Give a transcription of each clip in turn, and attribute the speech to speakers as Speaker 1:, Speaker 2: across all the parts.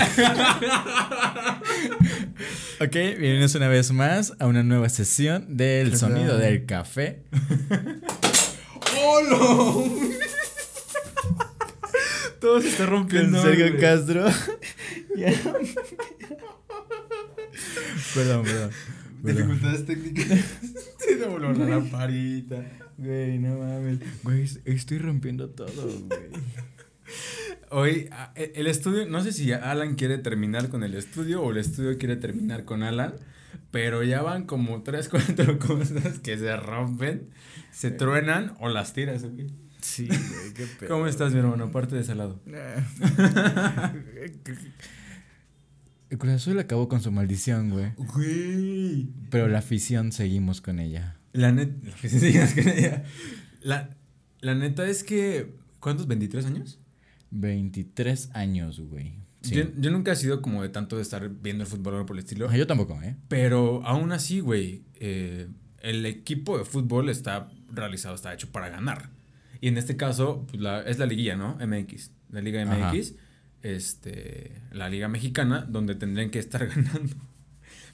Speaker 1: ok, bienvenidos una vez más a una nueva sesión del sonido del café.
Speaker 2: ¡Hola! Todo se está rompiendo.
Speaker 1: Con Sergio. Castro. Perdón. perdón.
Speaker 2: Dificultades técnicas. Se te voló la lamparita.
Speaker 1: Güey, no mames. Güey, estoy rompiendo todo, güey.
Speaker 2: Hoy, e- el estudio, no sé si Alan quiere terminar con el estudio o el estudio quiere terminar con Alan, pero ya van como tres, cuatro cosas que se rompen, se truenan o las tiras, güey.
Speaker 1: Sí, güey, qué pedo.
Speaker 2: ¿Cómo estás, mi hermano? Aparte de ese lado.
Speaker 1: El Cruz Azul acabó con su maldición, güey.
Speaker 2: Güey.
Speaker 1: Pero la afición seguimos con ella.
Speaker 2: La neta, la, la neta es que, ¿cuántos? ¿23 años?
Speaker 1: 23 años, güey. Sí.
Speaker 2: Yo, yo nunca he sido como de tanto de estar viendo el fútbol o por el estilo.
Speaker 1: Ah, yo tampoco, ¿eh?
Speaker 2: Pero aún así, güey, eh, el equipo de fútbol está realizado, está hecho para ganar. Y en este caso, pues, la- es la liguilla, ¿no? MX. La Liga
Speaker 1: Ajá.
Speaker 2: MX, este, la Liga Mexicana, donde tendrían que estar ganando.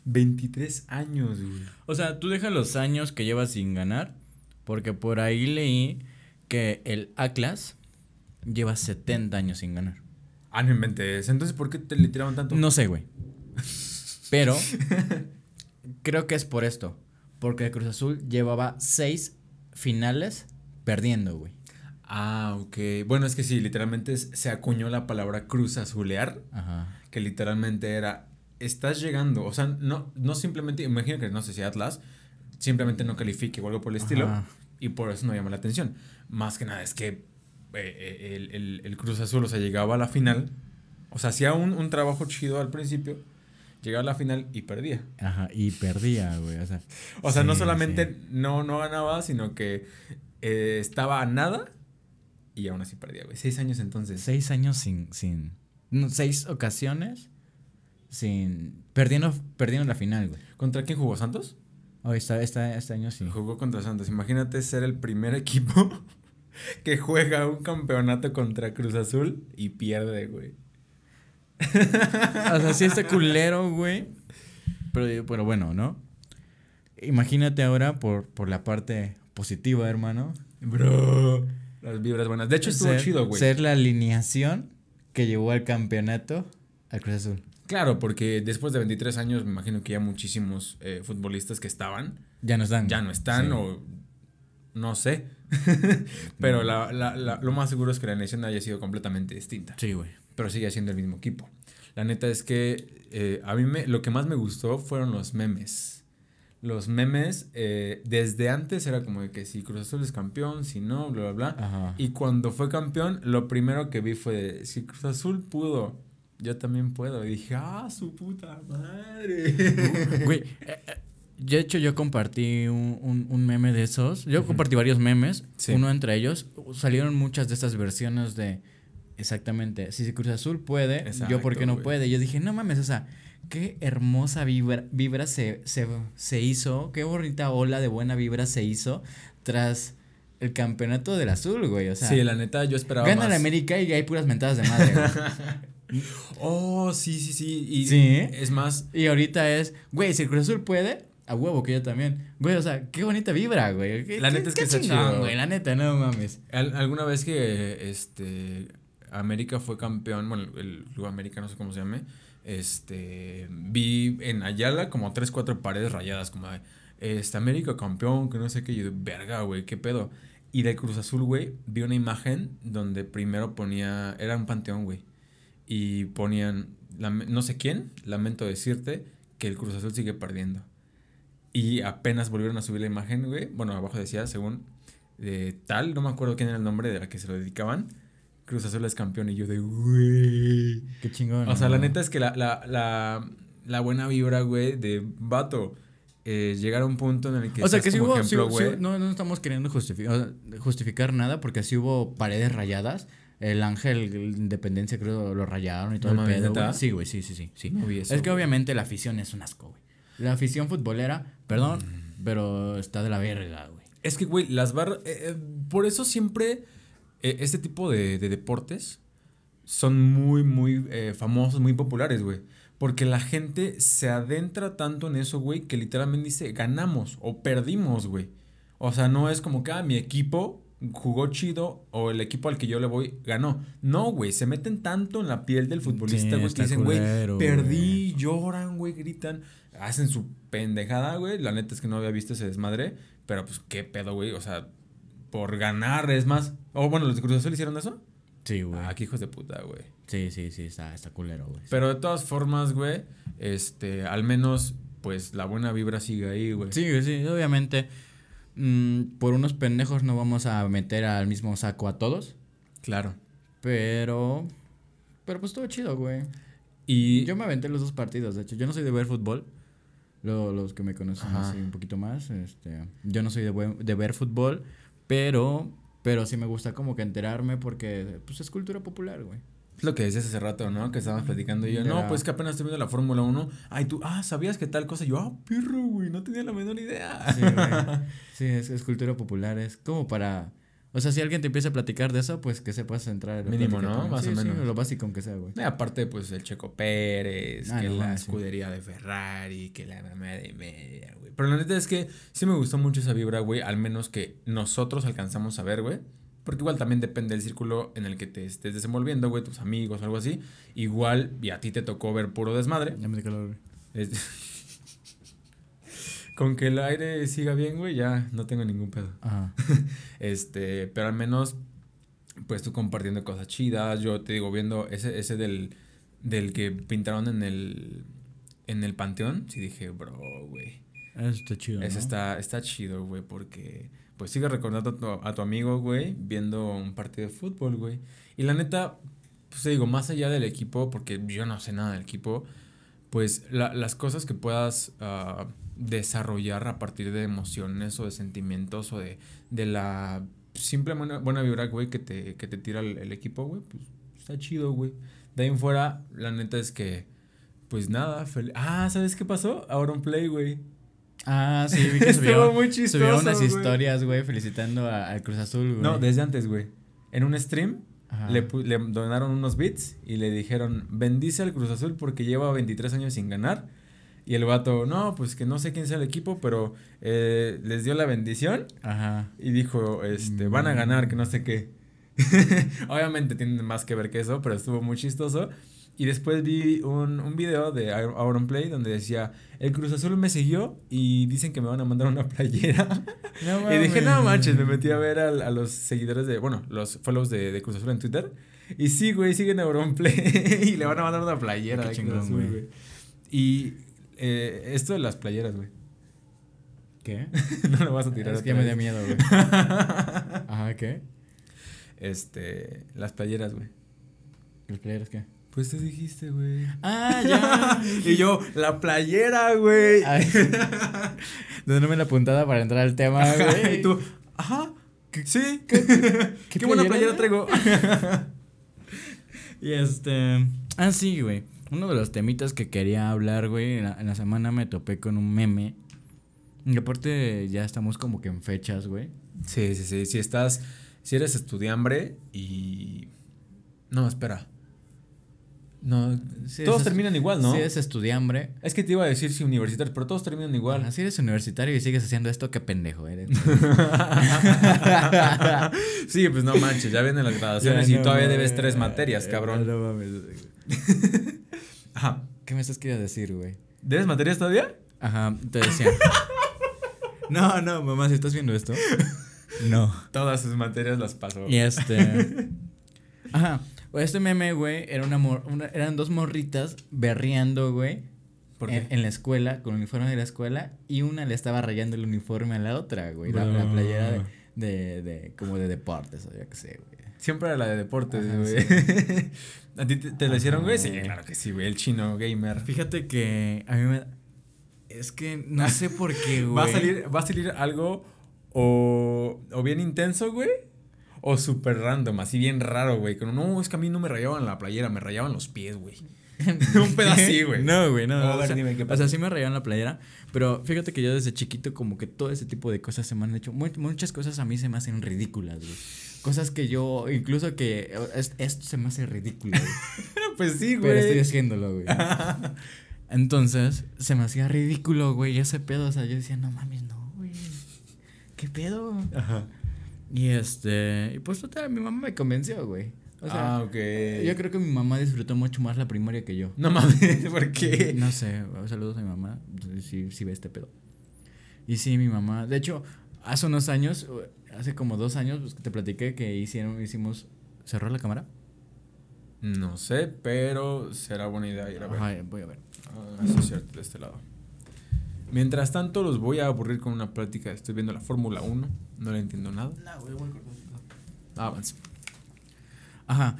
Speaker 2: 23 años, güey.
Speaker 1: O sea, tú dejas los años que llevas sin ganar, porque por ahí leí que el Atlas lleva 70 años sin ganar.
Speaker 2: Ah, no inventes. Entonces, ¿por qué te le tiraban tanto?
Speaker 1: No sé, güey. Pero creo que es por esto. Porque el Cruz Azul llevaba seis finales perdiendo, güey.
Speaker 2: Ah, ok. Bueno, es que sí, literalmente se acuñó la palabra cruz azulear,
Speaker 1: Ajá.
Speaker 2: que literalmente era, estás llegando, o sea, no, no simplemente, imagino que no sé si Atlas simplemente no califique o algo por el estilo, y por eso no llama la atención. Más que nada es que eh, eh, el, el- el Cruz Azul, o sea, llegaba a la final, o sea, hacía un, un trabajo chido al principio, llegaba a la final y perdía.
Speaker 1: Ajá. Y perdía, güey. O sea,
Speaker 2: O sea, no solamente
Speaker 1: sí.
Speaker 2: no, no ganaba, sino que eh, estaba a nada y aún así perdía, güey. Seis años entonces.
Speaker 1: Seis años sin. sin no, seis ocasiones sin. Perdiendo, perdiendo la final, güey.
Speaker 2: ¿Contra quién jugó Santos?
Speaker 1: Oh, está, está, este año sí.
Speaker 2: Jugó contra Santos. Imagínate ser el primer equipo que juega un campeonato contra Cruz Azul y pierde, güey.
Speaker 1: O sea, sí está culero, güey. Pero, pero bueno, ¿no? Imagínate ahora por, por la parte positiva, hermano.
Speaker 2: Bro. Las vibras buenas. De hecho, estuvo
Speaker 1: ser,
Speaker 2: chido, güey.
Speaker 1: Ser la alineación que llevó al campeonato al Cruz Azul.
Speaker 2: Claro, porque después de 23 años, me imagino que ya muchísimos eh, futbolistas que estaban
Speaker 1: Ya no están.
Speaker 2: ya no están
Speaker 1: Sí.
Speaker 2: o no sé. Pero la, la- la- lo más seguro es que la elección haya sido completamente distinta.
Speaker 1: Sí, güey.
Speaker 2: Pero sigue siendo el mismo equipo. La neta es que eh, a mí me, lo que más me gustó fueron los memes. Los memes, eh, desde antes era como de que si Cruz Azul es campeón, si no, bla, bla, bla.
Speaker 1: Ajá.
Speaker 2: Y cuando fue campeón, lo primero que vi fue de, si Cruz Azul pudo, yo también puedo. Y dije, ah, su puta madre.
Speaker 1: Güey, eh, de hecho yo compartí un, un- un meme de esos. Yo compartí varios memes.
Speaker 2: Sí.
Speaker 1: Uno entre ellos. Salieron muchas de estas versiones de... Exactamente. Si Cruz Azul puede, yo por qué no
Speaker 2: güey.
Speaker 1: puede. Yo dije, no mames, o sea, qué hermosa vibra, vibra se, se, se hizo. Qué bonita ola de buena vibra se hizo tras el campeonato del azul, güey. O sea,
Speaker 2: sí, la neta, yo esperaba
Speaker 1: gana
Speaker 2: más.
Speaker 1: la América y hay puras mentadas de madre, güey.
Speaker 2: Oh, sí, sí, sí. Y
Speaker 1: Sí,
Speaker 2: es más,
Speaker 1: Y ahorita es, güey, si el Cruz Azul puede, a huevo que yo también. Güey, o sea, qué bonita vibra, güey. Qué-
Speaker 2: La
Speaker 1: qué-
Speaker 2: neta es que está
Speaker 1: chingón,
Speaker 2: chido.
Speaker 1: güey, la neta, no mames.
Speaker 2: al- alguna vez que este América fue campeón, bueno, el Club América, no sé cómo se llame, este, vi en Ayala como tres, cuatro paredes rayadas, como de, este, América campeón, que no sé qué, yo, verga, güey, qué pedo. Y de Cruz Azul, güey, vi una imagen donde primero ponía, era un panteón, güey, y ponían, no sé quién, lamento decirte que el Cruz Azul sigue perdiendo. Y apenas volvieron a subir la imagen, güey, bueno, abajo decía, según de tal, no me acuerdo quién era el nombre de la que se lo dedicaban. Cruz Azul es campeón y yo de, güey.
Speaker 1: Qué chingón.
Speaker 2: O sea, la neta es que la, la, la, la buena vibra, güey, de vato, eh, llegar a un punto en el que
Speaker 1: O sea, que sí hubo,
Speaker 2: ejemplo,
Speaker 1: sí no, no estamos queriendo justificar, justificar nada porque sí hubo paredes rayadas. El ángel Independencia creo lo rayaron y todo
Speaker 2: No
Speaker 1: el pedo. Sí, güey, sí, sí, sí. sí.
Speaker 2: No vi eso,
Speaker 1: es que
Speaker 2: güey.
Speaker 1: obviamente la afición es un asco, güey. La afición futbolera, perdón,
Speaker 2: Mm.
Speaker 1: pero está de la verga, güey.
Speaker 2: Es que, güey, las barras. eh, eh, por eso siempre. eh, este tipo de, de deportes. son muy, muy eh, famosos, muy populares, güey. Porque la gente se adentra tanto en eso, güey, que literalmente dice, ganamos o perdimos, güey. O sea, no es como que, ah, mi equipo jugó chido o el equipo al que yo le voy ganó. No, güey, se meten tanto en la piel del futbolista, güey, que dicen, güey, perdí, lloran, güey, gritan, hacen su pendejada, güey. La neta es que no había visto ese desmadre, pero pues qué pedo, güey, o sea, por ganar es más. O bueno, los de Cruz Azul hicieron eso.
Speaker 1: Sí, güey.
Speaker 2: Ah, qué hijos de puta, güey.
Speaker 1: Sí, sí, sí, está, está culero, güey.
Speaker 2: Pero de todas formas, güey, este, al menos, pues la buena vibra sigue ahí, güey.
Speaker 1: Sí, sí, obviamente. Mm, por unos pendejos no vamos a meter al mismo saco a todos.
Speaker 2: Claro.
Speaker 1: Pero. Pero pues estuvo chido, güey. Y. Yo me aventé los dos partidos, de hecho. Yo no soy de ver fútbol. los que me conocen así un poquito más. Este, yo no soy de, de ver fútbol. Pero. Pero sí me gusta como que enterarme porque. Pues es cultura popular, güey.
Speaker 2: Es lo que decías hace rato, ¿no? Que estábamos platicando y yo, no, pues que apenas estoy viendo la Fórmula 1. Ay, tú, ah, ¿sabías que tal cosa? yo, ah, perro, güey, no tenía la menor idea.
Speaker 1: Sí, güey. Sí, es, cultura popular, es como para... O sea, si alguien te empieza a platicar de eso, pues que sepas entrar.
Speaker 2: Mínimo, ¿no?
Speaker 1: Más o menos. lo básico aunque sea, güey.
Speaker 2: aparte, pues el Checo Pérez, ah, que la escudería de Ferrari, que la mamá de media, güey. Pero la neta es que sí me gustó mucho esa vibra, güey. Al menos que nosotros alcanzamos a ver, güey. Porque igual también depende del círculo en el que te estés desenvolviendo, güey, tus amigos, algo así. Igual, y a ti te tocó ver puro desmadre. Ya me calor, güey. Con que el aire siga bien, güey, ya no tengo ningún pedo. Ajá. este, pero al menos, pues tú compartiendo cosas chidas. Yo te digo, viendo ese, ese del, del que pintaron en el, en el panteón, sí dije, bro, güey.
Speaker 1: Eso está chido.
Speaker 2: Ese está, está chido, güey, porque pues sigue recordando a tu, a tu amigo, güey, viendo un partido de fútbol, güey. Y la neta, pues te digo, más allá del equipo, porque yo no sé nada del equipo, pues las cosas que puedas uh, desarrollar a partir de emociones o de sentimientos o de, de la simple buena, buena vibra, güey, que te, que te tira el, equipo, güey, pues está chido, güey. De ahí en fuera, la neta es que, pues nada, Ah, ¿sabes qué pasó? Un play, güey.
Speaker 1: Ah, sí, vi que subió, muy chistoso, subió unas historias, güey, felicitando al Cruz Azul, güey.
Speaker 2: No, desde antes, güey. En un stream le, le, donaron unos bits y le dijeron, bendice al Cruz Azul porque lleva 23 años sin ganar. Y el vato, no, pues que no sé quién sea el equipo, pero eh, les dio la bendición. Ajá. Y dijo, este, van a ganar, que no sé qué. Obviamente tienen más que ver que eso, pero estuvo muy chistoso. Y después vi un, un video de Auron Play donde decía, el Cruz Azul me siguió y dicen que me van a mandar una playera. y dije, no manches, me metí a ver a, a, los seguidores de, bueno, los follows de, de, Cruz Azul en Twitter. Y sí, güey, siguen Auron Play y le van a mandar una playera. Qué chingón, güey. Y eh, esto de las playeras, güey.
Speaker 1: ¿Qué?
Speaker 2: no lo vas a tirar.
Speaker 1: Es que me da miedo, güey. Ajá, ¿qué?
Speaker 2: Este, las playeras, güey.
Speaker 1: ¿Las playeras qué?
Speaker 2: Pues te dijiste, güey.
Speaker 1: Ah, ya.
Speaker 2: y yo, la playera, güey.
Speaker 1: Dándome la puntada para entrar al tema, güey.
Speaker 2: Y tú, ajá, sí. ¿Qué, qué, buena playera traigo.
Speaker 1: y este. Ah, sí, güey. Uno de los temitas que quería hablar, güey. En la, semana me topé con un meme. Y aparte, ya estamos como que en fechas, güey.
Speaker 2: Sí, sí, sí. Si estás. Si eres estudiambre y. No, espera. No, todos terminan igual, ¿no?
Speaker 1: Si eres estudiambre.
Speaker 2: Es que te iba a decir si universitario, pero todos terminan igual.
Speaker 1: Si eres universitario y sigues haciendo esto, qué pendejo eres.
Speaker 2: sí, pues no manches, ya vienen las graduaciones y todavía debes tres materias, cabrón. No, mames.
Speaker 1: Ajá. ¿Qué me estás queriendo decir, güey?
Speaker 2: ¿Debes materias todavía?
Speaker 1: Ajá, te decía. no, no, mamá, si estás viendo esto. No.
Speaker 2: Todas sus materias las pasó.
Speaker 1: Y este. Ajá. Este meme, güey, era una, eran dos morritas berreando, güey. En, la escuela, con el uniforme de la escuela, y una le estaba rayando el uniforme a la otra, güey. La, playera de, de, como de deportes, o ya que sé, güey.
Speaker 2: Siempre era la de deportes, güey. ¿A ti te, lo hicieron, güey? Sí, claro que sí, güey. El chino gamer.
Speaker 1: Fíjate que a mí me. Es que no sé por qué, güey.
Speaker 2: Va a salir, va a salir algo o, o bien intenso, güey o súper random, así bien raro, güey. No, es que a mí no me rayaban la playera, me rayaban los pies, güey. un pedo así, güey.
Speaker 1: No, güey, no. o, sea, sí me rayaron la playera. Pero fíjate que yo desde chiquito, como que todo ese tipo de cosas se me han hecho. muchas cosas a mí se me hacen ridículas, güey. Cosas que yo, incluso que esto se me hace ridículo, güey.
Speaker 2: pues sí, güey.
Speaker 1: Pero estoy haciéndolo, güey. Entonces, se me hacía ridículo, güey, ese pedo. O sea, yo decía, no mames, no, güey. ¿Qué pedo? Ajá. Y este, y pues total, mi mamá me convenció, güey. O sea, ah, ok. Yo creo que mi mamá disfrutó mucho más la primaria que yo.
Speaker 2: No mames, ¿por qué?
Speaker 1: No sé, saludos a mi mamá, si, si ve este pedo. Y sí, mi mamá, de hecho, hace unos años, hace como dos años, pues te platiqué que hicieron, hicimos, ¿cerró la cámara?
Speaker 2: No sé, pero será buena idea ir a ver.
Speaker 1: voy a ver.
Speaker 2: Ah, eso es cierto, de este lado. Mientras tanto, los voy a aburrir con una plática. Estoy viendo la Fórmula 1, no le entiendo nada. No, güey, voy
Speaker 1: Avance. Ajá.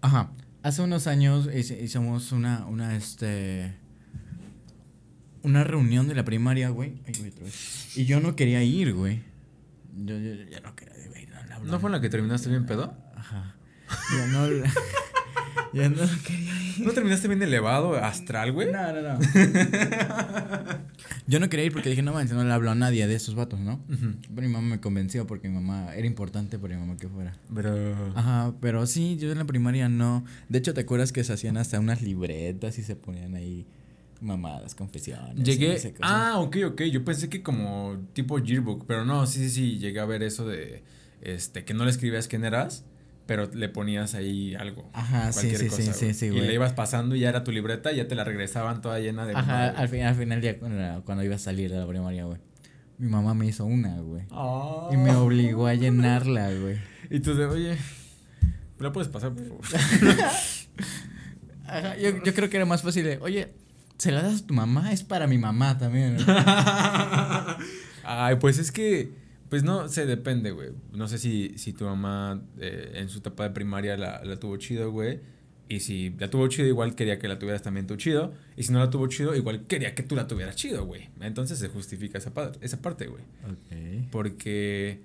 Speaker 1: ajá. Hace unos años hicimos una, una, este. Una reunión de la primaria, güey. Ay, güey, otra vez. Y yo no quería ir, güey. Yo, yo, ya no quería ir.
Speaker 2: No, ¿No fue en la que terminaste bien pedo? Ajá.
Speaker 1: Ya no. ya no quería ir.
Speaker 2: ¿No terminaste bien elevado, astral, güey?
Speaker 1: No, no, no. Yo no quería ir porque dije, no manches, no le hablo a nadie de esos vatos, ¿no? Pero mi mamá me convenció porque mi mamá era importante para mi mamá que fuera. Pero. Ajá, pero sí, yo en la primaria no. De hecho, ¿te acuerdas que se hacían hasta unas libretas y se ponían ahí mamadas, confesiones?
Speaker 2: Llegué. Ah, ok, ok. Yo pensé que como tipo yearbook, pero no, sí, sí, sí. Llegué a ver eso de. Este, que no le escribías quién eras pero le ponías ahí algo. Ajá, sí, sí, cosa, sí, sí, güey. Y le ibas pasando y ya era tu libreta y ya te la regresaban toda llena de...
Speaker 1: Ajá, al, fin, al final día cuando, cuando iba a salir de la primaria, güey. Mi mamá me hizo una, güey. Y me obligó a llenarla, güey.
Speaker 2: Y tú de, oye, ¿me la puedes pasar, por favor?
Speaker 1: Ajá, yo, yo creo que era más fácil de, oye, ¿se la das a tu mamá? Es para mi mamá también.
Speaker 2: Ay, pues es que pues no se depende, güey. No sé si, si tu mamá eh, en su etapa de primaria la, la tuvo chido, güey. Y si la tuvo chido, igual quería que la tuvieras también tú chido. Y si no la tuvo chido, igual quería que tú la tuvieras chido, güey. Entonces se justifica esa, esa parte, güey. Ok. Porque,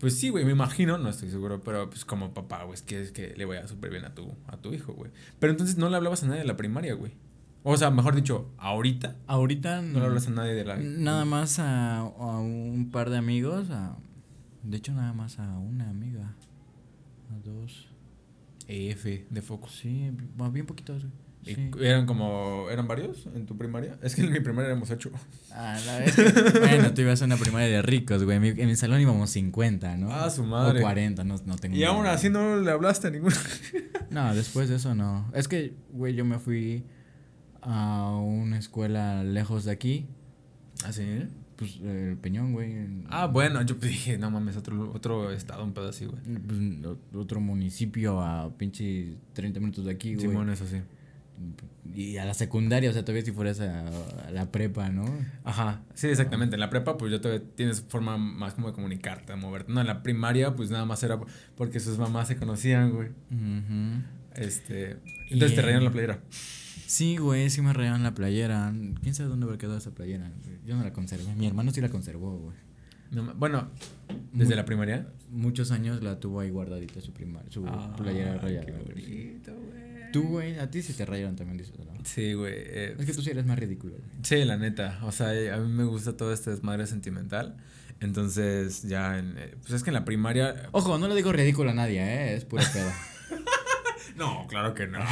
Speaker 2: pues sí, güey, me imagino, no estoy seguro, pero pues como papá, güey, es que, es que le vaya súper bien a tu, a tu hijo, güey. Pero entonces no le hablabas a nadie de la primaria, güey. O sea, mejor dicho, ahorita.
Speaker 1: Ahorita
Speaker 2: no, le hablas a nadie de la.
Speaker 1: Nada más a, un par de amigos. A, de hecho, nada más a una amiga. A dos.
Speaker 2: EF de foco.
Speaker 1: Sí, bien poquitos.
Speaker 2: Sí. ¿Eran como. ¿Eran varios en tu primaria? Es que en mi primaria éramos ocho.
Speaker 1: Ah, la vez. bueno, tú ibas a una primaria de ricos, güey. En mi, salón íbamos 50, ¿no?
Speaker 2: Ah, su madre.
Speaker 1: O 40, no, no tengo
Speaker 2: Y aún así no le hablaste a ninguno.
Speaker 1: no, después de eso no. Es que, güey, yo me fui a una escuela lejos de aquí.
Speaker 2: ¿Ah, sí?
Speaker 1: Pues el Peñón, güey.
Speaker 2: Ah, bueno, yo dije, no mames, otro, otro estado, un pedo así, güey.
Speaker 1: Pues, otro municipio a pinche 30 minutos de aquí, güey. Simón,
Speaker 2: eso sí.
Speaker 1: Y a la secundaria, o sea, todavía si fueras a, la prepa, ¿no?
Speaker 2: Ajá, sí, exactamente. En la prepa, pues ya todavía tienes forma más como de comunicarte, de moverte. No, en la primaria, pues nada más era porque sus mamás se conocían, güey. Este. Entonces te reían la playera.
Speaker 1: Sí, güey, sí me rayaron la playera. ¿Quién sabe dónde habrá quedado esa playera? Yo no la conservé. Mi hermano sí la conservó, güey.
Speaker 2: bueno, ¿desde la primaria?
Speaker 1: Muchos años la tuvo ahí guardadita su primaria, su playera rayada. güey. Tú, güey, a ti sí te rayaron también, dices, ¿no?
Speaker 2: Sí, güey. Eh,
Speaker 1: es que tú sí eres más ridículo.
Speaker 2: Sí, la neta. O sea, a mí me gusta todo este desmadre sentimental. Entonces, ya en, eh, Pues es que en la primaria.
Speaker 1: Ojo, no le digo ridículo a nadie, ¿eh? Es pura pedo.
Speaker 2: No, claro que no.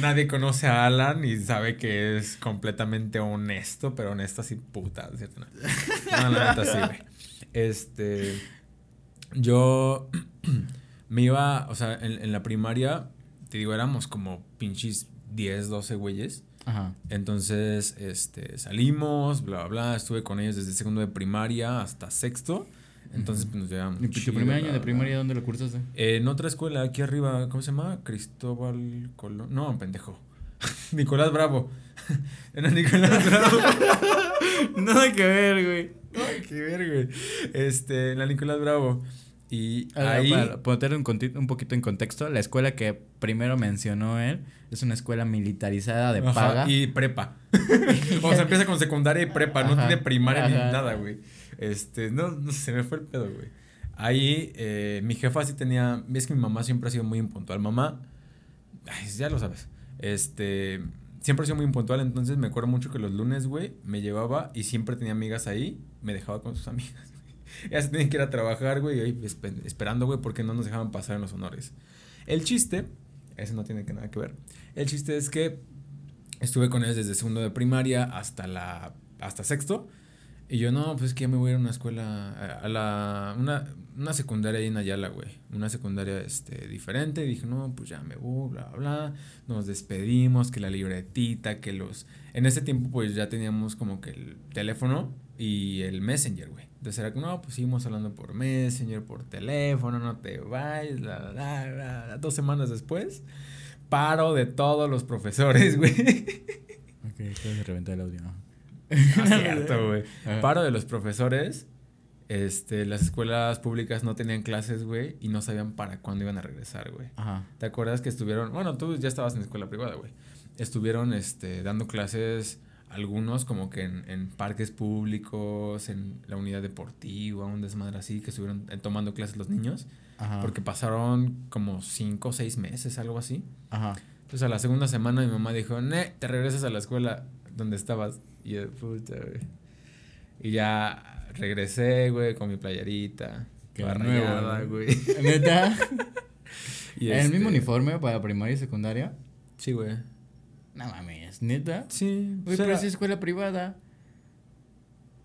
Speaker 2: Nadie conoce a Alan y sabe que es completamente honesto, pero honesto así puta, ¿cierto? No, no la neta sí, güey. Este. Yo me iba, o sea, en, en, la primaria, te digo, éramos como pinches 10, 12 güeyes. Ajá. Entonces, este, salimos, bla, bla, bla. Estuve con ellos desde segundo de primaria hasta sexto. Entonces pues, nos llevamos.
Speaker 1: ¿Y tu primer año de primaria dónde lo cursaste?
Speaker 2: en otra escuela, aquí arriba, ¿cómo se llama? Cristóbal Colón. No, pendejo. Nicolás Bravo. Era Nicolás Bravo.
Speaker 1: Nada que ver, güey.
Speaker 2: Nada que ver, güey. Este, en la Nicolás Bravo. Y ahí...
Speaker 1: Para poner un, un, poquito en contexto, la escuela que primero mencionó él es una escuela militarizada de paga.
Speaker 2: Y prepa. o sea, empieza con secundaria y prepa, no tiene primaria ni nada, güey. Este, no, no se me fue el pedo, güey. Ahí, eh, mi jefa sí tenía. Es que mi mamá siempre ha sido muy impuntual. Mamá, ya lo sabes. Este, siempre he sido muy impuntual, entonces me acuerdo mucho que los lunes, güey, me llevaba y siempre tenía amigas ahí, me dejaba con sus amigas. Se tenían que ir a trabajar, güey, y ahí esperando, güey, porque no nos dejaban pasar en los honores. El chiste, eso no tiene que nada que ver. El chiste es que estuve con ellos desde segundo de primaria hasta la hasta sexto. Y yo, no, pues es que ya me voy a ir a una escuela, a la, una, una secundaria ahí en Ayala, güey. Una secundaria este, diferente. Dije, no, pues ya me voy, bla, bla, bla. Nos despedimos, que la libretita, que los... En ese tiempo, pues ya teníamos como que el teléfono y el Messenger, güey. Entonces era como, no, pues seguimos hablando por Messenger, por teléfono, no te vayas, la, la, la, Dos semanas después, paro de todos los profesores, güey.
Speaker 1: Ok, de reventar el audio.
Speaker 2: Ah, cierto, güey. Paro de los profesores. Este, las escuelas públicas no tenían clases, güey, y no sabían para cuándo iban a regresar, güey. Ajá. ¿Te acuerdas que estuvieron, bueno, tú ya estabas en escuela privada, güey. Estuvieron, este, dando clases algunos como que en, en, parques públicos, en la unidad deportiva, un desmadre así, que estuvieron eh, tomando clases los niños. Ajá. Porque pasaron como cinco o seis meses, algo así. Ajá. Entonces a la segunda semana mi mamá dijo, ne, te regresas a la escuela donde estabas. Y yo, puta, güey. Y ya regresé, güey, con mi playerita. Qué
Speaker 1: nueva, güey. ¿Neta? ¿En el mismo este uniforme para primaria y secundaria?
Speaker 2: Sí, güey.
Speaker 1: No mames, ¿neta?
Speaker 2: Sí.
Speaker 1: Güey, pero es escuela privada.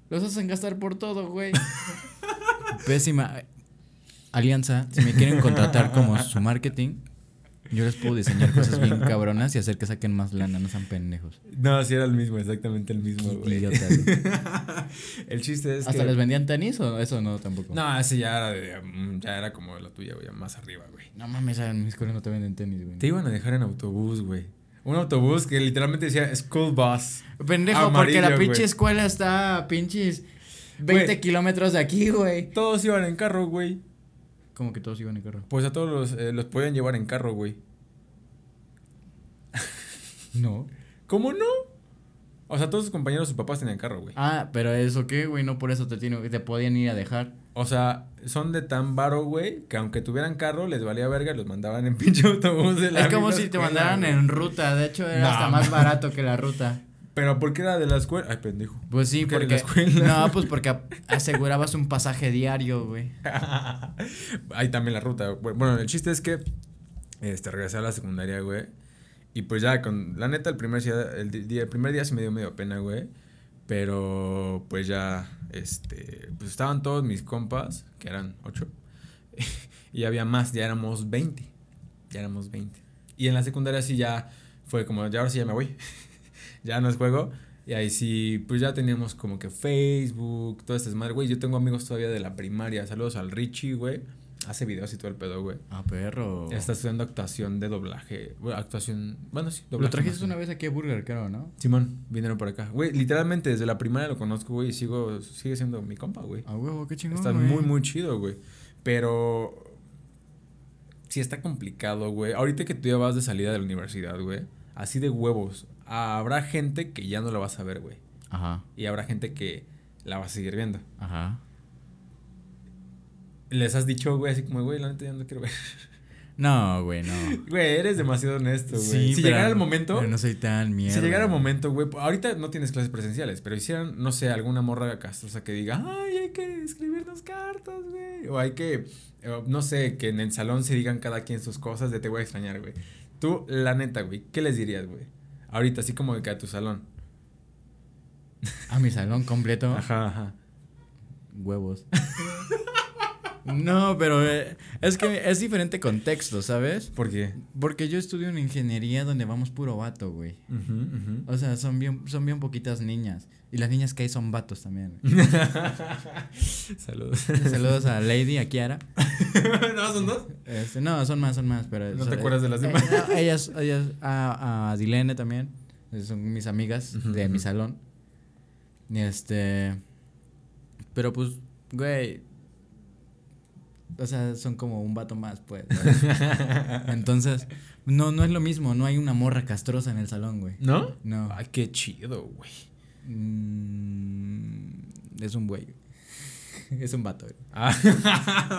Speaker 1: Los hacen gastar por todo, güey. Pésima. Alianza, si me quieren contratar como su marketing, yo les puedo diseñar cosas bien cabronas y hacer que saquen más lana, no sean pendejos.
Speaker 2: No, sí era el mismo, exactamente el mismo, güey. el chiste es
Speaker 1: ¿Hasta les vendían tenis o eso no tampoco?
Speaker 2: No, ese ya era, mm, ya era como la tuya, güey, más arriba, güey.
Speaker 1: No mames, en mi escuela no te venden tenis, güey.
Speaker 2: Te iban a dejar en autobús, güey. Un autobús que literalmente decía School Bus.
Speaker 1: Pendejo, porque la pinche escuela está a pinches 20 kilómetros de aquí, güey.
Speaker 2: Todos iban en carro, güey.
Speaker 1: ¿Cómo que todos iban en carro?
Speaker 2: Pues a todos los, eh, los podían llevar en carro, güey.
Speaker 1: no.
Speaker 2: ¿Cómo no? O sea, todos sus compañeros, sus papás tenían carro, güey.
Speaker 1: Ah, pero eso qué, güey, no por eso te tiene, te podían ir a dejar.
Speaker 2: O sea, son de tan varo, güey, que aunque tuvieran carro, les valía verga y los mandaban en pinche autobús de
Speaker 1: la Es como si te mandaran en ruta, de hecho era hasta más barato que la ruta.
Speaker 2: Pero ¿por qué era de la escuela? Ay, pendejo.
Speaker 1: Pues sí, porque. La escuela? No, pues porque asegurabas un pasaje diario, güey.
Speaker 2: Ahí también la ruta. Bueno, el chiste es que este, regresé a la secundaria, güey. Y pues ya, con. La neta, el primer día, el, día, el primer día se me dio medio pena, güey. Pero pues ya, este. Pues estaban todos mis compas, que eran ocho. y había más, ya éramos 20. Ya éramos 20. Y en la secundaria sí ya fue como, ya ahora sí ya me voy ya no es juego. Y ahí sí, pues ya teníamos como que Facebook, todo este desmadre, güey. Yo tengo amigos todavía de la primaria. Saludos al Richie, güey. Hace videos y todo el pedo, güey.
Speaker 1: Ah, perro.
Speaker 2: Está estudiando actuación de doblaje. Bueno, actuación. Bueno, sí,
Speaker 1: doblaje. Lo trajiste una vez aquí a Burger, creo, ¿no?
Speaker 2: Simón, vinieron por acá. Güey, literalmente desde la primaria lo conozco, güey. Y sigo, sigue siendo mi compa, güey.
Speaker 1: Ah, huevo, qué chingón.
Speaker 2: Está muy, muy chido, güey. Pero. Sí está complicado, güey. Ahorita que tú ya vas de salida de la universidad, güey. Así de huevos habrá gente que ya no la vas a ver, güey. Ajá. Y habrá gente que la va a seguir viendo. Ajá. Les has dicho, güey, así como, güey, la neta ya no quiero ver.
Speaker 1: No, güey, no.
Speaker 2: Güey, eres demasiado honesto, güey. Sí, si llegara el momento.
Speaker 1: Pero no soy tan mierda.
Speaker 2: Si llegara el momento, güey. Ahorita no tienes clases presenciales, pero hicieran, no sé, alguna morra castrosa que diga, ay, hay que escribirnos cartas, güey. O hay que, eh, no sé, que en el salón se digan cada quien sus cosas de te voy a extrañar, güey. Tú, la neta, güey, ¿qué les dirías, güey? Ahorita, así como de que a tu salón.
Speaker 1: ¿A mi salón completo?
Speaker 2: Ajá, ajá.
Speaker 1: Huevos. no, pero eh, es que es diferente contexto, ¿sabes?
Speaker 2: ¿Por qué?
Speaker 1: Porque yo estudio en ingeniería donde vamos puro vato, güey. O sea, son bien, son bien poquitas niñas. Y las niñas que hay son vatos también.
Speaker 2: Saludos.
Speaker 1: Saludos a Lady, a Kiara.
Speaker 2: ¿No son dos?
Speaker 1: Este, no, son más, son más, pero...
Speaker 2: ¿No te acuerdas de las demás?
Speaker 1: Eh, ellas, ellas, a, a Dilene también. Son mis amigas de mi salón. Y este... Pero pues, güey... O sea, son como un vato más, pues. Entonces, no, no es lo mismo. No hay una morra castrosa en el salón, güey.
Speaker 2: ¿No?
Speaker 1: No.
Speaker 2: Ay, qué chido, güey.
Speaker 1: Mm, es un güey. es un vato.
Speaker 2: Ah,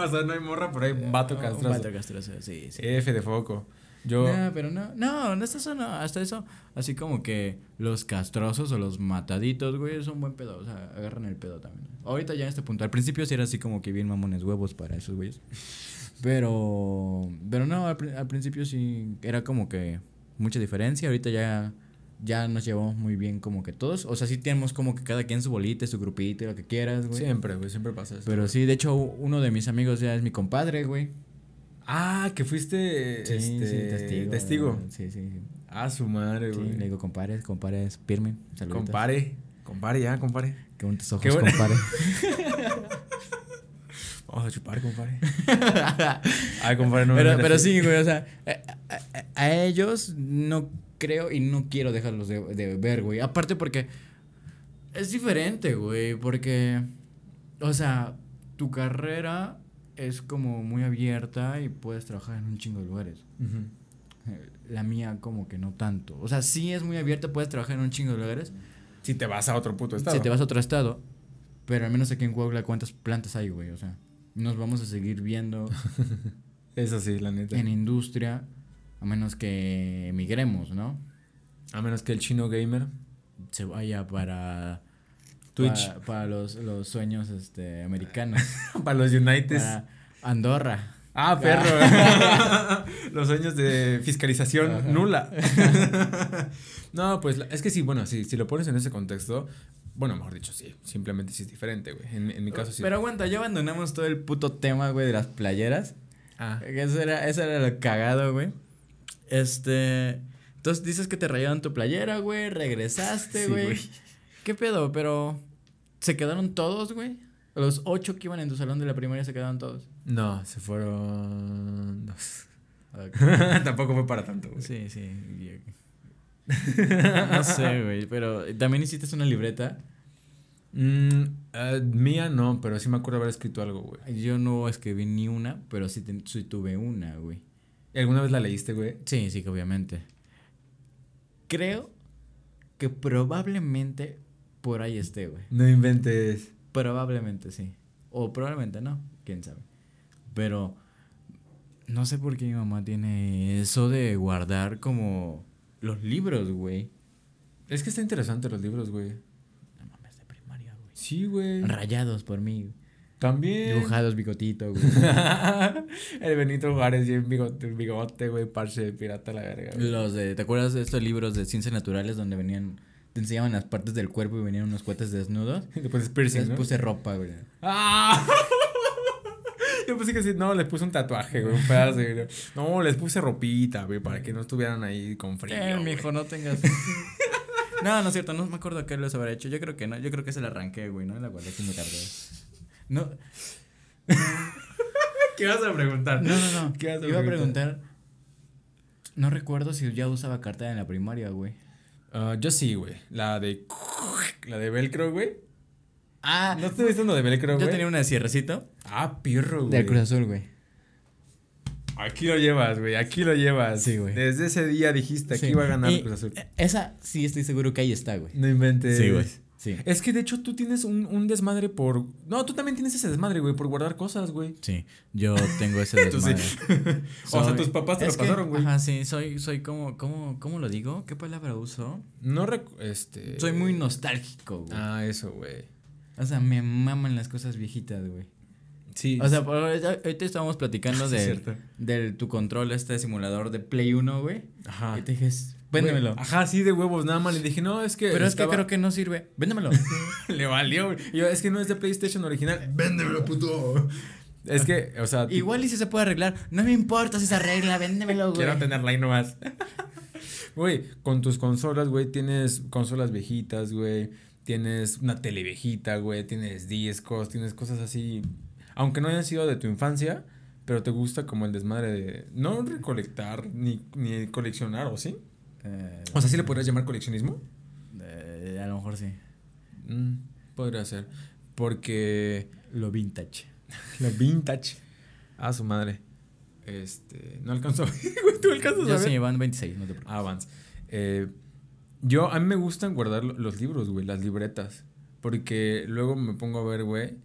Speaker 2: o sea, no hay morra, pero hay un vato castroso.
Speaker 1: Un vato castroso, sí, sí.
Speaker 2: F de foco.
Speaker 1: Yo... No, pero no, no, no está eso, no, hasta eso, así como que los castrosos o los mataditos, güey, son buen pedo, o sea, agarran el pedo también. Ahorita ya en este punto, al principio sí era así como que bien mamones huevos para esos güeyes. Pero, pero no, al, al principio sí era como que mucha diferencia, ahorita ya ya nos llevamos muy bien como que todos. O sea, sí tenemos como que cada quien su bolita, su grupito, lo que quieras, güey.
Speaker 2: Siempre, güey, siempre pasa eso.
Speaker 1: Pero sí, de hecho, uno de mis amigos ya es mi compadre, güey.
Speaker 2: Ah, que fuiste sí, este, sí, testigo. testigo.
Speaker 1: Sí, sí, sí.
Speaker 2: Ah, su madre, güey.
Speaker 1: Sí, le digo, compadre, compadre, es firme.
Speaker 2: Saluditos. Compare, compare ya, compare.
Speaker 1: Qué bonitos ojos, compare.
Speaker 2: Vamos a chupar, compadre.
Speaker 1: Ay, compadre, no Pero, pero sí, güey, o sea, a, a ellos no creo y no quiero dejarlos de, de ver, güey. Aparte porque es diferente, güey, porque, o sea, tu carrera es como muy abierta y puedes trabajar en un chingo de lugares. Eh, la mía como que no tanto. O sea, sí es muy abierta, puedes trabajar en un chingo de lugares.
Speaker 2: Si te vas a otro puto estado.
Speaker 1: Si te vas a otro estado. Pero al menos aquí en Coahuila, ¿cuántas plantas hay, güey? O sea, nos vamos a seguir viendo.
Speaker 2: Eso sí, la neta.
Speaker 1: En industria a menos que emigremos, ¿no?
Speaker 2: A menos que el chino gamer
Speaker 1: se vaya para Twitch. Para, los, los, sueños este, americanos.
Speaker 2: para los United.
Speaker 1: Andorra.
Speaker 2: Ah, perro. los sueños de fiscalización nula. no, pues es que sí, bueno, sí, si lo pones en ese contexto, bueno, mejor dicho, sí, simplemente sí es diferente, güey. En, en mi caso sí.
Speaker 1: Pero aguanta, ya abandonamos todo el puto tema, güey, de las playeras. Ah. Eso era, eso era lo cagado, güey. Este. Entonces dices que te rayaron tu playera, güey. Regresaste, güey. ¿Qué pedo? Pero. ¿Se quedaron todos, güey? Los ocho que iban en tu salón de la primaria se quedaron todos.
Speaker 2: No, se fueron dos. Tampoco fue para tanto, güey.
Speaker 1: Sí, sí. no sé, güey. Pero también hiciste una libreta.
Speaker 2: Mm, eh, mía no, pero sí me acuerdo haber escrito algo, güey.
Speaker 1: Yo no escribí ni una, pero sí, sí tuve una, güey.
Speaker 2: ¿Alguna vez la leíste, güey?
Speaker 1: Sí, sí, que obviamente. Creo que probablemente por ahí esté, güey.
Speaker 2: No inventes.
Speaker 1: Probablemente sí. O probablemente no, quién sabe. Pero no sé por qué mi mamá tiene eso de guardar como los libros, güey.
Speaker 2: Es que está interesante los libros, güey.
Speaker 1: No mames, de primaria, güey.
Speaker 2: Sí, güey.
Speaker 1: Rayados por mí.
Speaker 2: También.
Speaker 1: Dibujados bigotito, güey.
Speaker 2: el Benito Juárez y el bigote, bigote, güey, parche de pirata la verga.
Speaker 1: Los de, ¿te acuerdas de estos libros de ciencias naturales donde venían, te enseñaban las partes del cuerpo y venían unos cohetes desnudos?
Speaker 2: Y después piercing, Les
Speaker 1: puse ropa, güey.
Speaker 2: ¡Ah! Yo pensé que sí, no, les puse un tatuaje, güey, un pedazo, güey. No, les puse ropita, güey, para que no estuvieran ahí con frío.
Speaker 1: Eh, mijo, no tengas. no, no es cierto, no me acuerdo qué les habrá hecho. Yo creo que no, yo creo que se la arranqué, güey, ¿no? La guardé me tardé. No.
Speaker 2: ¿Qué vas a preguntar?
Speaker 1: No, no, no. ¿Qué vas a Iba a preguntar. No recuerdo si ya usaba cartera en la primaria, güey.
Speaker 2: Ah, yo sí, güey. La de. La de Velcro, güey.
Speaker 1: Ah.
Speaker 2: ¿No estoy diciendo de Velcro, güey?
Speaker 1: Yo tenía una de cierrecito.
Speaker 2: Ah, pirro, güey.
Speaker 1: Del Cruz Azul, güey.
Speaker 2: Aquí lo llevas, güey. Aquí lo llevas.
Speaker 1: Sí, güey.
Speaker 2: Desde ese día dijiste que iba a ganar el Cruz Azul.
Speaker 1: Esa sí estoy seguro que ahí está, güey.
Speaker 2: No inventes.
Speaker 1: Sí, güey.
Speaker 2: Sí. Es que de hecho tú tienes un, un, desmadre por. No, tú también tienes ese desmadre, güey, por guardar cosas, güey.
Speaker 1: Sí, yo tengo ese desmadre.
Speaker 2: o sea, tus papás te lo pasaron, güey.
Speaker 1: Ajá, sí, soy, soy como, ¿cómo, ¿cómo lo digo? ¿Qué palabra uso?
Speaker 2: No este.
Speaker 1: Soy muy nostálgico, güey.
Speaker 2: Ah, eso, güey.
Speaker 1: O sea, me maman las cosas viejitas, güey. Sí. O sea, ahorita estábamos platicando de, del tu control, este simulador de Play 1, güey.
Speaker 2: Ajá.
Speaker 1: Y te dije, Véndemelo.
Speaker 2: Ajá, sí, de huevos, nada más. Le dije, no, es que.
Speaker 1: Pero es que creo que no sirve. Véndemelo.
Speaker 2: Le valió, yo, es que no es de PlayStation original. Véndemelo, puto. Es que, o sea.
Speaker 1: Igual y si se puede arreglar. No me importa si se arregla, véndemelo, güey.
Speaker 2: Quiero tenerla ahí nomás. Güey, con tus consolas, güey, tienes consolas viejitas, güey. Tienes una tele viejita, güey. Tienes discos, tienes cosas así. Aunque no hayan sido de tu infancia, pero te gusta como el desmadre de. No recolectar ni, ni coleccionar, ¿o sí? Eh, o sea, ¿sí le podrías llamar coleccionismo?
Speaker 1: Eh, a lo mejor sí.
Speaker 2: Mm, podría ser. Porque.
Speaker 1: Lo vintage.
Speaker 2: lo vintage. A su madre. Este. No alcanzó. ¿Tú alcanzas
Speaker 1: a ver? sí, van 26, no te
Speaker 2: preocupes. Ah, eh, yo, a mí me gustan guardar los libros, güey, las libretas. Porque luego me pongo a ver, güey.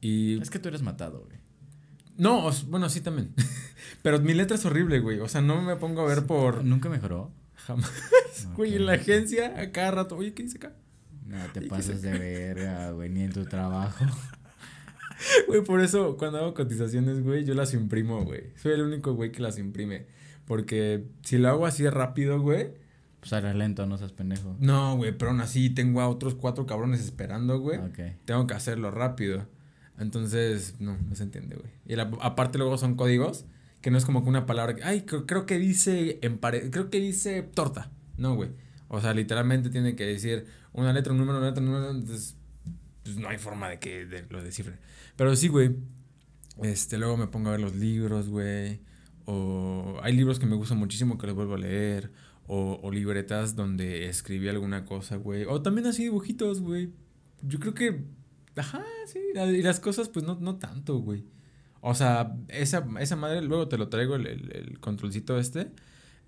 Speaker 2: Y.
Speaker 1: Es que tú eres matado, güey.
Speaker 2: No, bueno, sí también. Pero mi letra es horrible, güey. O sea, no me pongo a ver por.
Speaker 1: ¿Nunca mejoró?
Speaker 2: Jamás. Güey, en la agencia, a cada rato, oye, ¿qué dice acá?
Speaker 1: No te pases de verga, güey, ni en tu trabajo.
Speaker 2: Güey, por eso cuando hago cotizaciones, güey, yo las imprimo, güey. Soy el único güey que las imprime. Porque si lo hago así rápido, güey.
Speaker 1: Pues harás lento, no seas pendejo.
Speaker 2: No, güey, pero aún así tengo a otros cuatro cabrones esperando, güey. Tengo que hacerlo rápido. Entonces, no, no se entiende, güey. Y aparte luego son códigos que no es como que una palabra. Ay, creo, que dice creo que dice torta. No, güey. O sea, literalmente tiene que decir una letra, un número, una letra, un número. Entonces, pues no hay forma de que lo descifren. Pero sí, güey. Este, luego me pongo a ver los libros, güey. O hay libros que me gustan muchísimo que los vuelvo a leer. O, o libretas donde escribí alguna cosa, güey. O también así dibujitos, güey. Yo creo que. Ajá, sí. Y las cosas, pues no, no tanto, güey. O sea, esa, esa madre, luego te lo traigo el, el, controlcito este.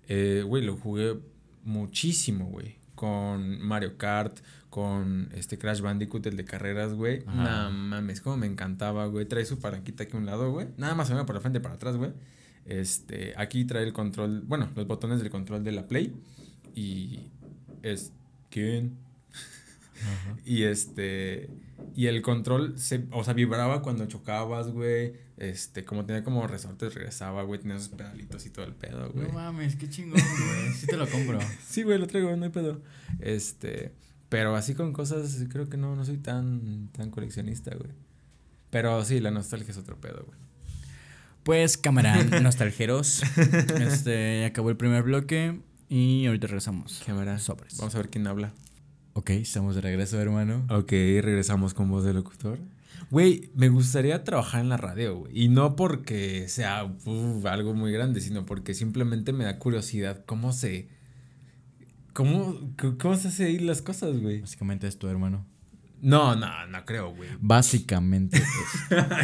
Speaker 2: Eh, güey, lo jugué muchísimo, güey. Con Mario Kart, con este Crash Bandicoot, el de carreras, güey. No mames, como me encantaba, güey. Trae su palanquita aquí a un lado, güey. Nada más se mueve por la frente y para atrás, güey. Este, aquí trae el control, bueno, los botones del control de la Play. Y es. ¿Quién? y este. Y el control se, o sea, vibraba cuando chocabas, güey. Este, como tenía como resortes, regresaba, güey. Tenía esos pedalitos y todo el pedo, güey.
Speaker 1: No mames, qué chingón, güey. Sí te lo compro.
Speaker 2: sí, güey, lo traigo, no hay pedo. Este, pero así con cosas, creo que no, no soy tan, tan coleccionista, güey. Pero sí, la nostalgia es otro pedo, güey.
Speaker 1: Pues, cámara, nostalgeros. Este, acabó el primer bloque y ahorita regresamos.
Speaker 2: Cámara. Sobres. Vamos a ver quién habla.
Speaker 1: Ok, estamos de regreso, hermano.
Speaker 2: Ok, regresamos con voz de locutor. Güey, me gustaría trabajar en la radio, güey. Y no porque sea algo muy grande, sino porque simplemente me da curiosidad cómo se. ¿Cómo, cómo se hace ahí las cosas, güey?
Speaker 1: Básicamente es tu hermano.
Speaker 2: No, no, no creo, güey.
Speaker 1: Básicamente.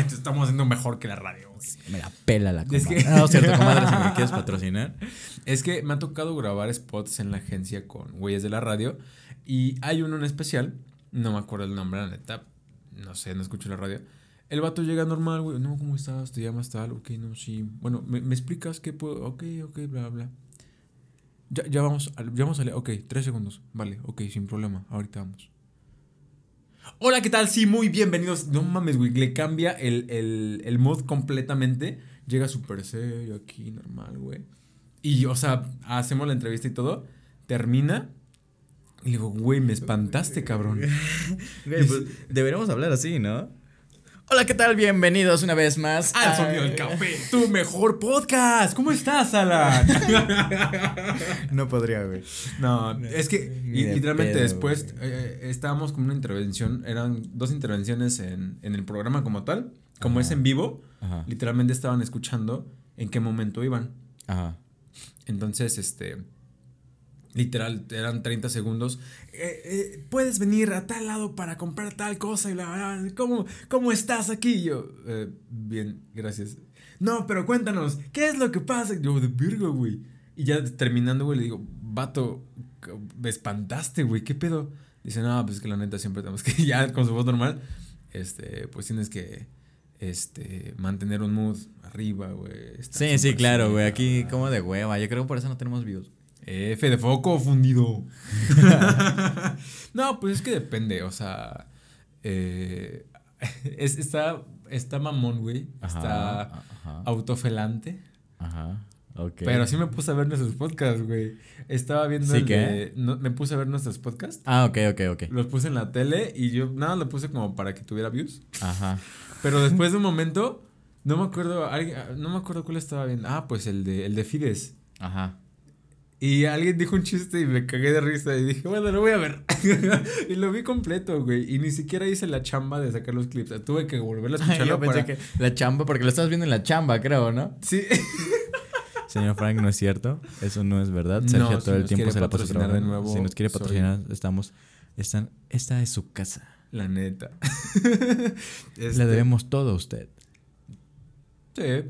Speaker 2: estamos haciendo mejor que la radio.
Speaker 1: Me la pela la comadre. Es que... No, cierto, comadre, si me quieres patrocinar.
Speaker 2: Es que me ha tocado grabar spots en la agencia con güeyes de la radio y hay uno en especial, no me acuerdo el nombre, la neta, no sé, no escucho la radio. El vato llega normal, güey, no, ¿cómo estás? ¿Te llamas tal? Ok, no, sí. Bueno, ¿me, explicas qué puedo? Ok, ok, bla, bla. Ya, ya vamos, ya vamos a leer. Ok, tres segundos. Vale, ok, sin problema. Ahorita vamos. Hola, ¿qué tal? Sí, muy bienvenidos. No mames, güey, le cambia el, el, el mood completamente. Llega súper serio aquí, normal, güey. Y, o sea, hacemos la entrevista y todo. Termina y le digo, güey, me espantaste, cabrón.
Speaker 1: Güey, pues deberíamos hablar así, ¿no? Hola, ¿qué tal? Bienvenidos una vez más
Speaker 2: al Sonido del Café, tu mejor podcast. ¿Cómo estás, Alan?
Speaker 1: no podría, güey.
Speaker 2: No, es que literalmente después eh, eh, estábamos con una intervención, eran dos intervenciones en, en el programa como tal, como es en vivo, literalmente estaban escuchando en qué momento iban. Ajá. Entonces, este Literal, eran 30 segundos. Eh, eh, Puedes venir a tal lado para comprar tal cosa y la ¿Cómo, cómo estás aquí? yo, eh, bien, gracias. No, pero cuéntanos, ¿qué es lo que pasa? Yo, de virgo, güey. Y ya terminando, güey, le digo, vato, me espantaste, güey, ¿qué pedo? Dice, no, pues es que la neta siempre tenemos que, ya con su voz normal, este, pues tienes que, este, mantener un mood arriba, güey.
Speaker 1: Sí, sí, claro, güey, aquí como de hueva, yo creo que por eso no tenemos views.
Speaker 2: F de foco fundido. no, pues es que depende, o sea. Eh, está, está mamón, güey. Está autofelante. Ajá. Okay. Pero sí me puse a ver nuestros podcasts, güey. Estaba viendo el de, me puse a ver nuestros podcasts.
Speaker 1: Ah, ok, ok, ok.
Speaker 2: Los puse en la tele y yo nada lo puse como para que tuviera views. Ajá. Pero después de un momento, no me acuerdo, no me acuerdo cuál estaba viendo. Ah, pues el de, el de Fides. Ajá. Y alguien dijo un chiste y me cagué de risa y dije, bueno, lo voy a ver. y lo vi completo, güey. Y ni siquiera hice la chamba de sacar los clips. Tuve que volver a escucharlo.
Speaker 1: Yo pensé que la chamba, porque lo estabas viendo en la chamba, creo, ¿no?
Speaker 2: Sí.
Speaker 1: Señor Frank, no es cierto. Eso no es verdad. Sergio todo el tiempo se la pasa trabajando. De nuevo, si nos quiere patrocinar, estamos. Están, esta es su casa.
Speaker 2: La neta.
Speaker 1: Le este debemos todo a usted.
Speaker 2: Sí.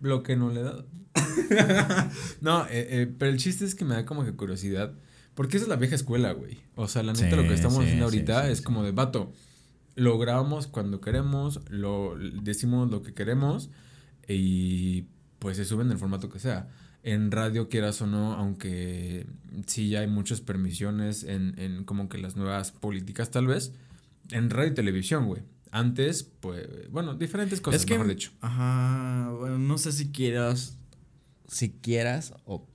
Speaker 2: Lo que no le he dado. no, eh, eh, pero el chiste es que me da como que curiosidad. Porque esa es la vieja escuela, güey. O sea, la neta, lo que estamos haciendo ahorita es como de vato. Lo grabamos cuando queremos, lo decimos lo que queremos. y pues se suben en el formato que sea. En radio, quieras o no, aunque sí ya hay muchas permisiones en, en como que las nuevas políticas tal vez, en radio y televisión, güey. Antes, pues, bueno, diferentes cosas, mejor dicho.
Speaker 1: Ajá, bueno, no sé si quieras, si quieras o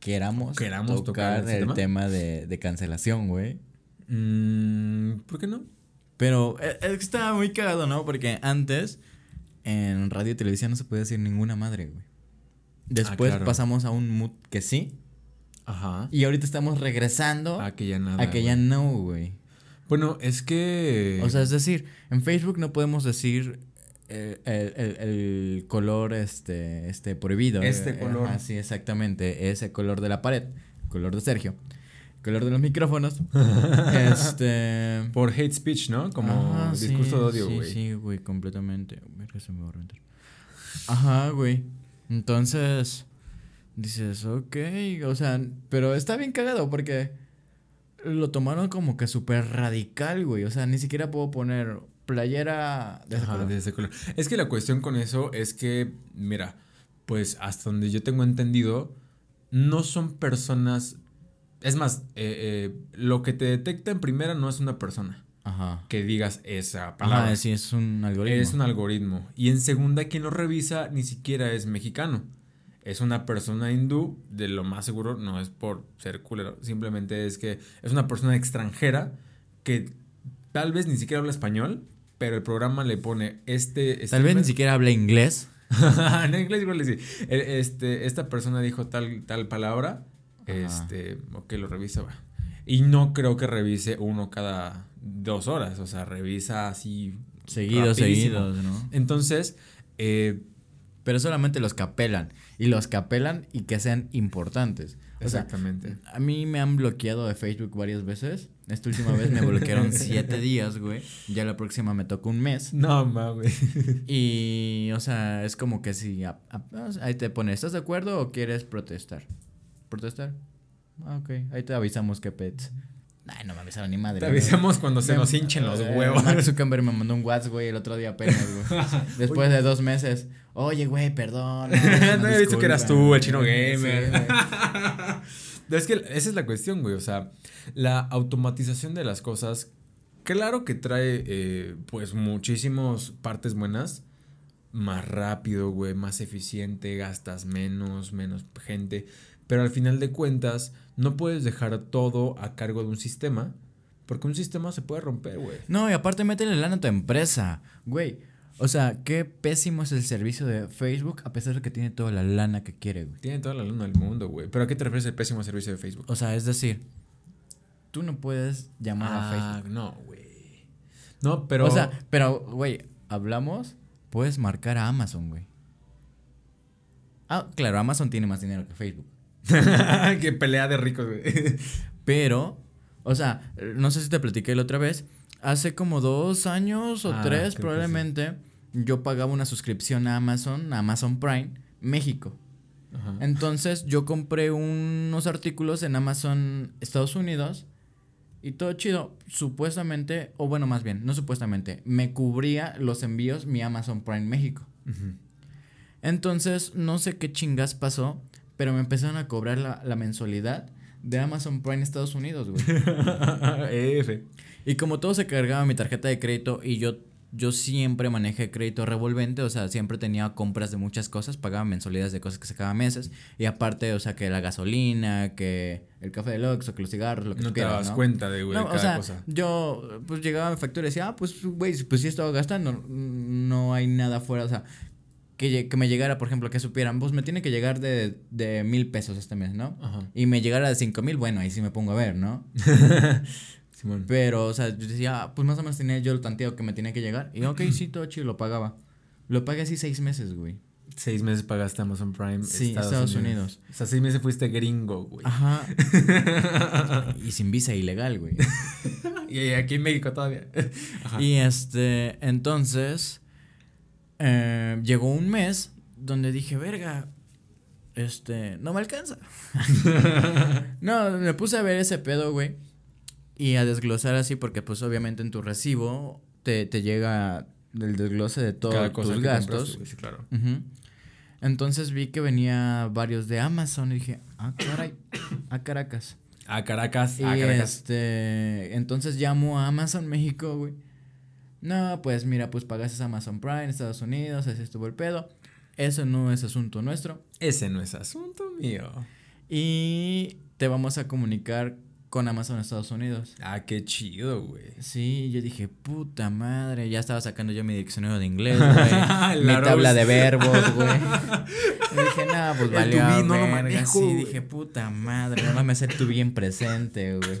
Speaker 1: queramos, queramos tocar, el tema, de, cancelación, güey.
Speaker 2: Mm, ¿Por qué no?
Speaker 1: Pero e, es que estaba muy cagado, ¿no? Porque antes en radio y televisión no se puede decir ninguna madre, güey. Después ah, pasamos a un mood que sí. Ajá. Y ahorita estamos regresando a que ya nada. A que ya no, güey.
Speaker 2: Bueno, es que.
Speaker 1: O sea, es decir, en Facebook no podemos decir el, el, el, color este, este prohibido. Este eh, color. sí, exactamente. Ese color de la pared. Color de Sergio. Color de los micrófonos. este.
Speaker 2: Por hate speech, ¿no? Como discurso de odio, güey.
Speaker 1: Sí, sí, güey, completamente. se me va a reventar. Ajá, güey. Entonces. Dices, ok. O sea, pero está bien cagado porque. Lo tomaron como que súper radical, güey. O sea, ni siquiera puedo poner playera
Speaker 2: de ese, color. Es que la cuestión con eso es que, mira, pues hasta donde yo tengo entendido, no son personas. Es más, eh, eh, lo que te detecta en primera no es una persona. Ajá. Que digas esa palabra.
Speaker 1: Ajá, sí, es un algoritmo.
Speaker 2: Es un algoritmo. Y en segunda, quien lo revisa ni siquiera es mexicano. Es una persona hindú, de lo más seguro, no es por ser culero, simplemente es que es una persona extranjera que tal vez ni siquiera habla español, pero el programa le pone este...
Speaker 1: tal vez ni siquiera habla inglés.
Speaker 2: en inglés igual le dice, e, este, esta persona dijo tal, tal palabra, este, ok, lo revisa, va. Y no creo que revise uno cada dos horas, o sea, revisa así... Seguidos, seguidos, ¿no? Entonces, eh,
Speaker 1: pero solamente los que apelan. Y los que apelan y que sean importantes. Exactamente. a mí me han bloqueado de Facebook varias veces. Esta última vez me bloquearon siete días, güey. Ya la próxima me toca un mes.
Speaker 2: No mames.
Speaker 1: Y, o sea, es como que si. ahí te pone, ¿estás de acuerdo o quieres protestar? ¿Protestar? Ah, ok. Ahí te avisamos que pets. Ay, no me avisaron ni madre.
Speaker 2: Te avisamos cuando se nos hinchen los eh, huevos.
Speaker 1: Mark Zuckerberg me mandó un WhatsApp, güey, el otro día apenas, güey. Después de dos meses. Oye, güey, perdón.
Speaker 2: No, he visto que eras tú, el chino gamer. Es que esa es la cuestión, güey. O sea, la automatización de las cosas, claro que trae, eh, pues, muchísimas partes buenas. Más rápido, güey, más eficiente, gastas menos, menos gente. Pero al final de cuentas, no puedes dejar todo a cargo de un sistema. Porque un sistema se puede romper, güey.
Speaker 1: No, y aparte métele lana a tu empresa. Güey, o sea, qué pésimo es el servicio de Facebook a pesar de que tiene toda la lana que quiere, güey.
Speaker 2: Tiene toda la lana del mundo, güey. ¿Pero a qué te refieres el pésimo servicio de Facebook?
Speaker 1: O sea, es decir, tú no puedes llamar a ah, Facebook.
Speaker 2: No, güey. No, pero...
Speaker 1: O sea, pero, güey, hablamos, puedes marcar a Amazon, güey. Ah, claro, Amazon tiene más dinero que Facebook.
Speaker 2: que pelea de ricos, güey.
Speaker 1: Pero, o sea, no sé si te platiqué la otra vez. Hace como dos años o ah, tres, probablemente, yo pagaba una suscripción a Amazon, a Amazon Prime, México. Entonces, yo compré unos artículos en Amazon Estados Unidos. Y todo chido, supuestamente, o bueno, más bien, no supuestamente, me cubría los envíos mi Amazon Prime México. Entonces, no sé qué chingas pasó, pero me empezaron a cobrar la, mensualidad de Amazon Prime Estados Unidos, güey. F. Y como todo se cargaba mi tarjeta de crédito y yo, yo siempre manejé crédito revolvente, o sea, siempre tenía compras de muchas cosas, pagaba mensualidades de cosas que sacaba meses y aparte, o sea, que la gasolina, que el café de Oxxo, que los cigarros, lo que no te dabas cuenta de, güey, cada o sea, cosa. Yo, pues llegaba a mi factura y decía, ah, pues, güey, pues si estaba gastando, no hay nada fuera, o sea, que, me llegara, por ejemplo, que supieran, pues me tiene que llegar de, de mil pesos este mes, ¿no? Ajá. Y me llegara de cinco mil, bueno, ahí sí me pongo a ver, ¿no? Pero, o sea, yo decía, ah, pues más o menos tenía yo el tanteo que me tenía que llegar. Y ok, sí, todo chido, lo pagaba. Lo pagué así seis meses, güey.
Speaker 2: Seis meses pagaste Amazon Prime. Sí, Estados, Unidos. O sea, seis meses fuiste gringo, güey. Ajá.
Speaker 1: y sin visa ilegal, güey.
Speaker 2: y aquí en México todavía.
Speaker 1: Ajá. Y este, entonces, eh, llegó un mes donde dije, verga, este, no me alcanza. no, me puse a ver ese pedo, güey. Y a desglosar así, porque pues obviamente en tu recibo te, te llega el desglose de todos tus gastos. sí, claro. Entonces vi que venía varios de Amazon y dije, ah, caray, a Caracas.
Speaker 2: A Caracas,
Speaker 1: a Caracas. Este, entonces llamo a Amazon México, güey. No, pues mira, pues pagaste Amazon Prime en Estados Unidos, así estuvo el pedo. Eso no es asunto nuestro.
Speaker 2: Ese no es asunto mío.
Speaker 1: Y te vamos a comunicar con Amazon Estados Unidos.
Speaker 2: Ah, qué chido, güey.
Speaker 1: Sí, yo dije, puta madre, ya estaba sacando yo mi diccionario de inglés, güey. mi tabla de verbos, güey. dije, no, pues valió no lo Sí, dije, puta madre, no me hacer tu bien presente, güey.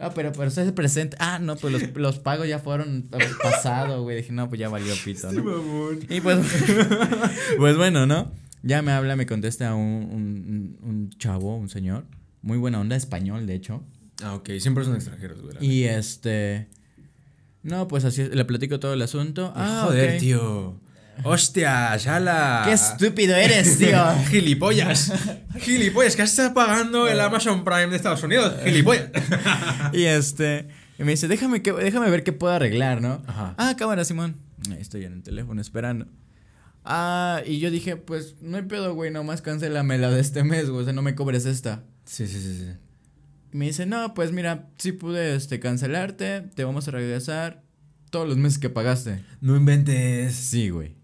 Speaker 1: Ah, pero, pero ese presente. Ah, no, pues los, los pagos ya fueron pasado, güey. Dije, no, pues ya valió pito, ¿no? y pues, pues bueno, ¿no? Ya me habla, me contesta un, un, un chavo, un señor. Muy buena onda, español, de hecho.
Speaker 2: Ah, ok. Siempre son extranjeros, güey.
Speaker 1: Y este... No, pues así le platico todo el asunto. Ah,
Speaker 2: joder, tío. Hostia, la...
Speaker 1: Qué estúpido eres, tío.
Speaker 2: Gilipollas. Gilipollas, que estás pagando el Amazon Prime de Estados Unidos. Gilipollas.
Speaker 1: y este. Y me dice, déjame, que, déjame ver qué puedo arreglar, ¿no? Ajá. Ah, cámara, Simón. Ahí estoy en el teléfono esperando. Ah, y yo dije, pues no hay pedo, güey, nomás cancélame la de este mes, güey. O sea, no me cobres esta.
Speaker 2: Sí, sí, sí, sí
Speaker 1: me dice, no, pues mira, sí pude este, cancelarte, te vamos a regresar todos los meses que pagaste.
Speaker 2: No inventes.
Speaker 1: Sí, güey.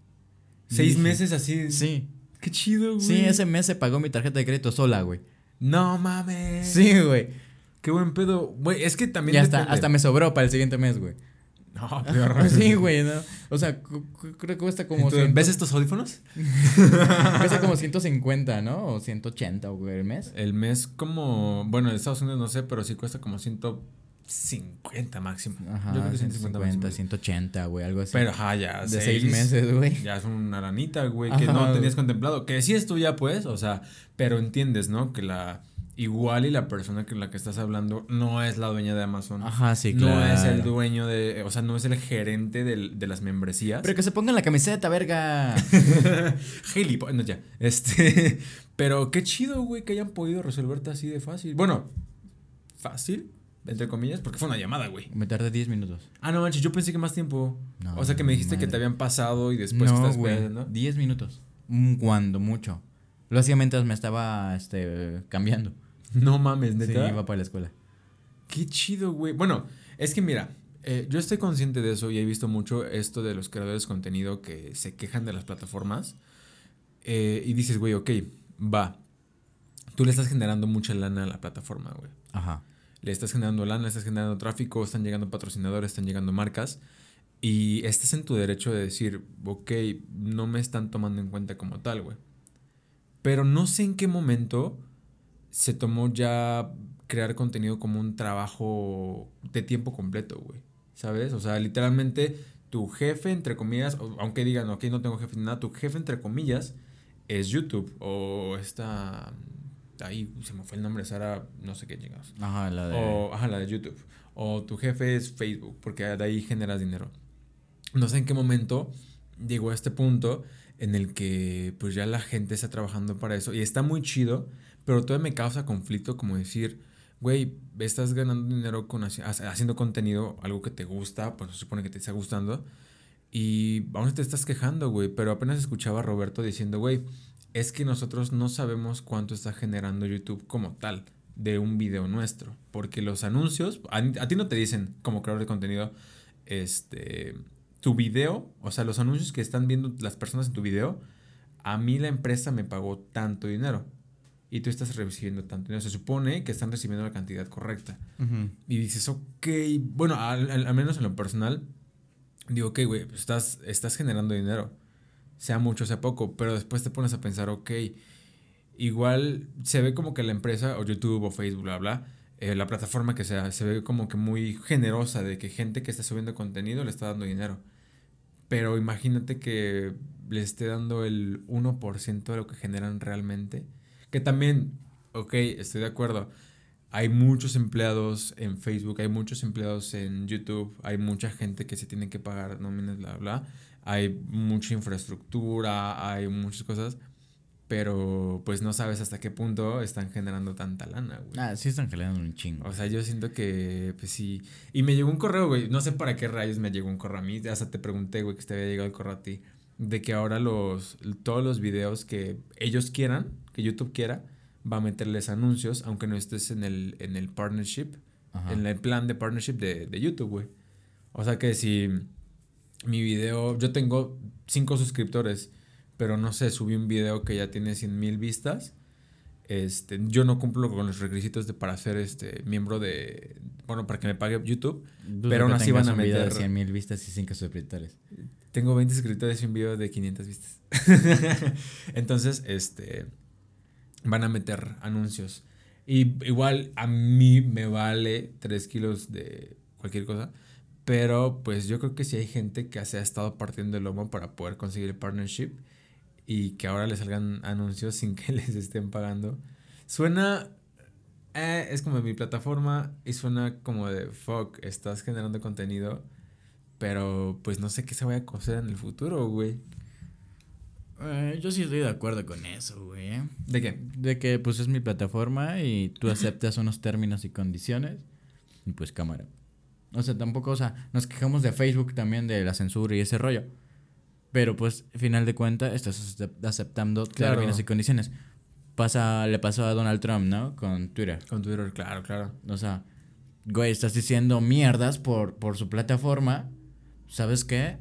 Speaker 2: ¿Seis meses así?
Speaker 1: Sí.
Speaker 2: Qué chido, güey.
Speaker 1: Sí, ese mes se pagó mi tarjeta de crédito sola, güey.
Speaker 2: No mames.
Speaker 1: Sí, güey.
Speaker 2: Qué buen pedo. Güey, es que también.
Speaker 1: Y hasta, hasta me sobró para el siguiente mes, güey. No, peor. sí, güey, no. O sea, creo que cuesta como.
Speaker 2: ¿Ves estos audífonos?
Speaker 1: cuesta como 150, ¿no? O 180, güey, el mes.
Speaker 2: El mes, como. Bueno, en Estados Unidos no sé, pero sí cuesta como 150 máximo.
Speaker 1: Ajá, Yo creo que 150, 180, güey, algo así.
Speaker 2: Pero, ajá, ya.
Speaker 1: De seis, meses, güey.
Speaker 2: Ya es una ranita, güey, que no tenías contemplado. Que sí es tuya, pues, o sea, pero entiendes, ¿no? Que la igual y la persona con la que estás hablando no es la dueña de Amazon.
Speaker 1: Ajá, sí, claro.
Speaker 2: No es el dueño de, o sea, no es el gerente de, de las membresías.
Speaker 1: Pero que se pongan la camiseta, verga.
Speaker 2: Gilipollas, no, ya. Este, pero qué chido, güey, que hayan podido resolverte así de fácil. Bueno, fácil, entre comillas, porque fue una llamada, güey.
Speaker 1: Me tardé 10 minutos.
Speaker 2: Ah, no manches, yo pensé que más tiempo. o sea, que me dijiste que te habían pasado y después no, estás
Speaker 1: güey, 10 minutos. Cuando mucho. Lo hacía mientras me estaba este, cambiando.
Speaker 2: No mames, neta.
Speaker 1: Sí, iba para la escuela.
Speaker 2: Qué chido, güey. Bueno, es que mira, eh, yo estoy consciente de eso y he visto mucho esto de los creadores de contenido que se quejan de las plataformas. Eh, y dices, güey, ok, va. Tú le estás generando mucha lana a la plataforma, güey.
Speaker 1: Ajá.
Speaker 2: Le estás generando lana, le estás generando tráfico, están llegando patrocinadores, están llegando marcas. Y estás en tu derecho de decir, ok, no me están tomando en cuenta como tal, güey. Pero no sé en qué momento se tomó ya crear contenido como un trabajo de tiempo completo, güey. ¿Sabes? O sea, literalmente tu jefe, entre comillas, aunque digan, ok, no tengo jefe ni nada, tu jefe, entre comillas, es YouTube. O esta. Ahí se me fue el nombre, Sara, no sé qué chingados.
Speaker 1: Ajá, la de.
Speaker 2: O, ajá, la de YouTube. O tu jefe es Facebook, porque de ahí generas dinero. No sé en qué momento llegó a este punto en el que pues ya la gente está trabajando para eso y está muy chido pero todavía me causa conflicto como decir, güey, estás ganando dinero con haciendo contenido, algo que te gusta, pues se supone que te está gustando, y aún te estás quejando, güey, pero apenas escuchaba a Roberto diciendo, güey, es que nosotros no sabemos cuánto está generando YouTube como tal de un video nuestro, porque los anuncios, a, a ti no te dicen como creador de contenido, este, tu video, o sea, los anuncios que están viendo las personas en tu video, a mí la empresa me pagó tanto dinero y tú estás recibiendo tanto dinero. Se supone que están recibiendo la cantidad correcta. Y dices, ok, bueno, al, menos en lo personal, digo, ok, güey, pues estás, estás generando dinero, sea mucho, sea poco, pero después te pones a pensar, ok, igual se ve como que la empresa, o YouTube, o Facebook, bla, bla, eh, la plataforma que sea, se ve como que muy generosa de que gente que está subiendo contenido le está dando dinero. Pero imagínate que le esté dando el 1% de lo que generan realmente que también, ok, estoy de acuerdo. Hay muchos empleados en Facebook, hay muchos empleados en YouTube, hay mucha gente que se tiene que pagar nóminas, bla, bla. Hay mucha infraestructura, hay muchas cosas, pero pues no sabes hasta qué punto están generando tanta lana, güey.
Speaker 1: Ah, sí están generando un chingo.
Speaker 2: O sea, yo siento que, pues sí. Y me llegó un correo, güey. No sé para qué rayos me llegó un correo a mí. Hasta te pregunté, güey, que te había llegado el correo a ti. de que ahora los, todos los videos que ellos quieran, que YouTube quiera, va a meterles anuncios, aunque no estés en el, en el partnership, en el plan de partnership de, de YouTube, güey. O sea que si mi video, yo tengo cinco suscriptores, pero no sé, subí un video que ya tiene 100 mil vistas. Este, yo no cumplo con los requisitos de para ser este miembro de bueno para que me pague YouTube pero aún así van
Speaker 1: a meter de 100 mil vistas y 5 suscriptores.
Speaker 2: Tengo 20 suscriptores y un video de 500 vistas. Entonces este van a meter anuncios. Y igual a mí me vale 3 kilos de cualquier cosa pero pues yo creo que si hay gente que se ha estado partiendo el lomo para poder conseguir el partnership y que ahora le salgan anuncios sin que les estén pagando. Suena... Eh, es como mi plataforma y suena como de, fuck, estás generando contenido, pero pues no sé qué se vaya a coser en el futuro, güey.
Speaker 1: Eh, yo sí estoy de acuerdo con eso, güey. ¿eh?
Speaker 2: ¿De qué?
Speaker 1: De que pues es mi plataforma y tú aceptas unos términos y condiciones y pues cámara. O sea, tampoco, o sea, nos quejamos de Facebook también de la censura y ese rollo. Pero pues, final de cuentas, estás aceptando términos y condiciones. Pasa, le pasó a Donald Trump, ¿no? Con Twitter.
Speaker 2: Con Twitter, claro, claro.
Speaker 1: O sea, güey, estás diciendo mierdas por, por su plataforma. ¿Sabes qué?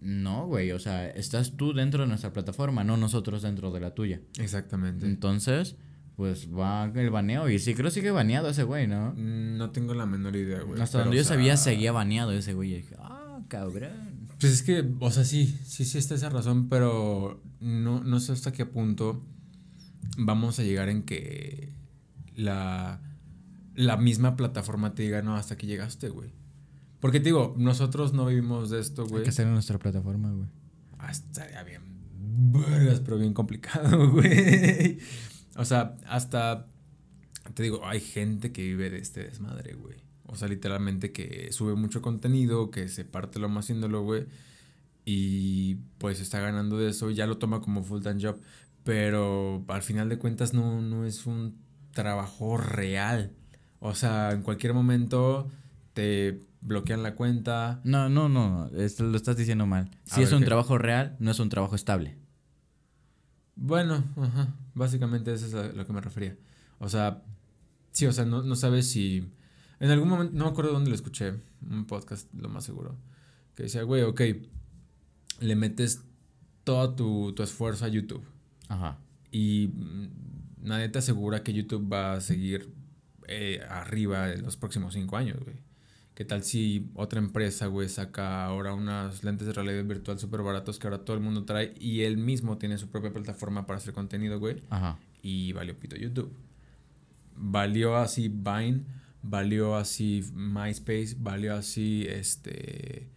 Speaker 1: No, güey, o sea, estás tú dentro de nuestra plataforma, no nosotros dentro de la tuya.
Speaker 2: Exactamente.
Speaker 1: Entonces, pues va el baneo. Y sí, creo que sigue baneado ese güey, ¿no?
Speaker 2: Mm, no tengo la menor idea, güey.
Speaker 1: Hasta donde yo sabía, seguía baneado ese güey. Y dije, ah, cabrón.
Speaker 2: Pues es que, o sea, sí, sí, sí está esa razón, pero no, no sé hasta qué punto vamos a llegar en que la, la misma plataforma te diga, no, hasta que llegaste, güey. Porque te digo, nosotros no vivimos de esto, güey.
Speaker 1: Hay que hacer en nuestra plataforma, güey.
Speaker 2: Ah, estaría bien vergas, pero bien complicado, güey. O sea, hasta, te digo, hay gente que vive de este desmadre, güey. O sea, literalmente que sube mucho contenido, que se parte lo más haciéndolo, güey. Y pues está ganando de eso y ya lo toma como full time job. Pero al final de cuentas no, no es un trabajo real. O sea, en cualquier momento te bloquean la cuenta.
Speaker 1: No, no, no, esto lo estás diciendo mal. Si es un trabajo real, no es un trabajo estable.
Speaker 2: Bueno, ajá, básicamente eso es a lo que me refería. O sea, sí, o sea, no, no sabes si... En algún momento, no me acuerdo dónde lo escuché, un podcast, lo más seguro, que decía, güey, ok, le metes todo tu, tu esfuerzo a YouTube. Ajá. Y mm, nadie te asegura que YouTube va a seguir eh, arriba en los próximos cinco años, güey. ¿Qué tal si otra empresa, güey, saca ahora unas lentes de realidad virtual súper baratos que ahora todo el mundo trae y él mismo tiene su propia plataforma para hacer contenido, güey? Ajá. Y valió pito YouTube. Valió así Vine, valió así MySpace, valió así este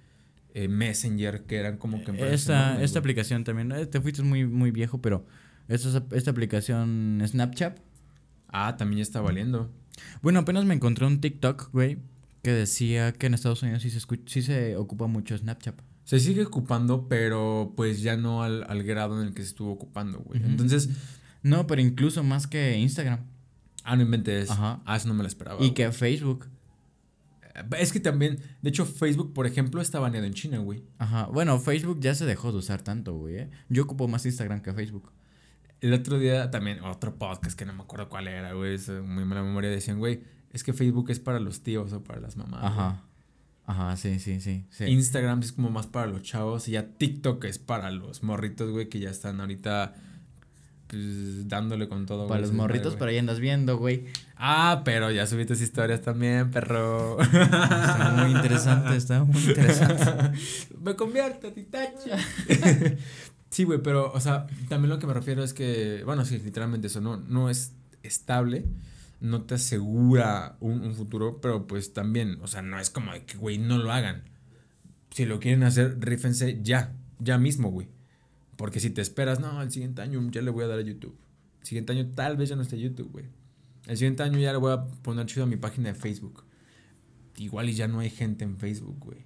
Speaker 2: eh, Messenger, que eran como que...
Speaker 1: Esta, esta aplicación también, eh, te fuiste muy, muy viejo, pero esta, esta aplicación Snapchat.
Speaker 2: Ah, también ya está valiendo.
Speaker 1: Bueno, apenas me encontré un TikTok, güey, que decía que en Estados Unidos sí se, sí se ocupa mucho Snapchat.
Speaker 2: Se sigue ocupando, pero pues ya no al, al grado en el que se estuvo ocupando, güey. Entonces...
Speaker 1: No, pero incluso más que Instagram.
Speaker 2: Ah, no inventes. Ajá. Ah, eso no me lo esperaba.
Speaker 1: Y que Facebook.
Speaker 2: Es que también, de hecho, Facebook, por ejemplo, está baneado en China, güey.
Speaker 1: Ajá. Bueno, Facebook ya se dejó de usar tanto, güey. ¿eh? Yo ocupo más Instagram que Facebook.
Speaker 2: El otro día también, otro podcast que no me acuerdo cuál era, güey. Es muy mala memoria. Decían, güey, es que Facebook es para los tíos o para las mamás.
Speaker 1: Ajá. Ajá, sí, sí, sí,
Speaker 2: Instagram es como más para los chavos y ya TikTok es para los morritos, güey, que ya están ahorita pues, dándole con todo.
Speaker 1: Para los morritos, pero ahí andas viendo, güey.
Speaker 2: Ah, pero ya subiste historias también, perro.
Speaker 1: Está muy interesante, está muy interesante.
Speaker 2: me convierto, titacha. sí, güey, pero, o sea, también lo que me refiero es que, bueno, sí, literalmente eso, no, no es estable no te asegura un, futuro, pero pues también, o sea, no es como de que, güey, no lo hagan. Si lo quieren hacer, rífense ya, ya mismo, güey. Porque si te esperas, no, el siguiente año ya le voy a dar a YouTube. El siguiente año tal vez ya no esté YouTube, güey. El siguiente año ya le voy a poner chido a mi página de Facebook. Igual y ya no hay gente en Facebook, güey.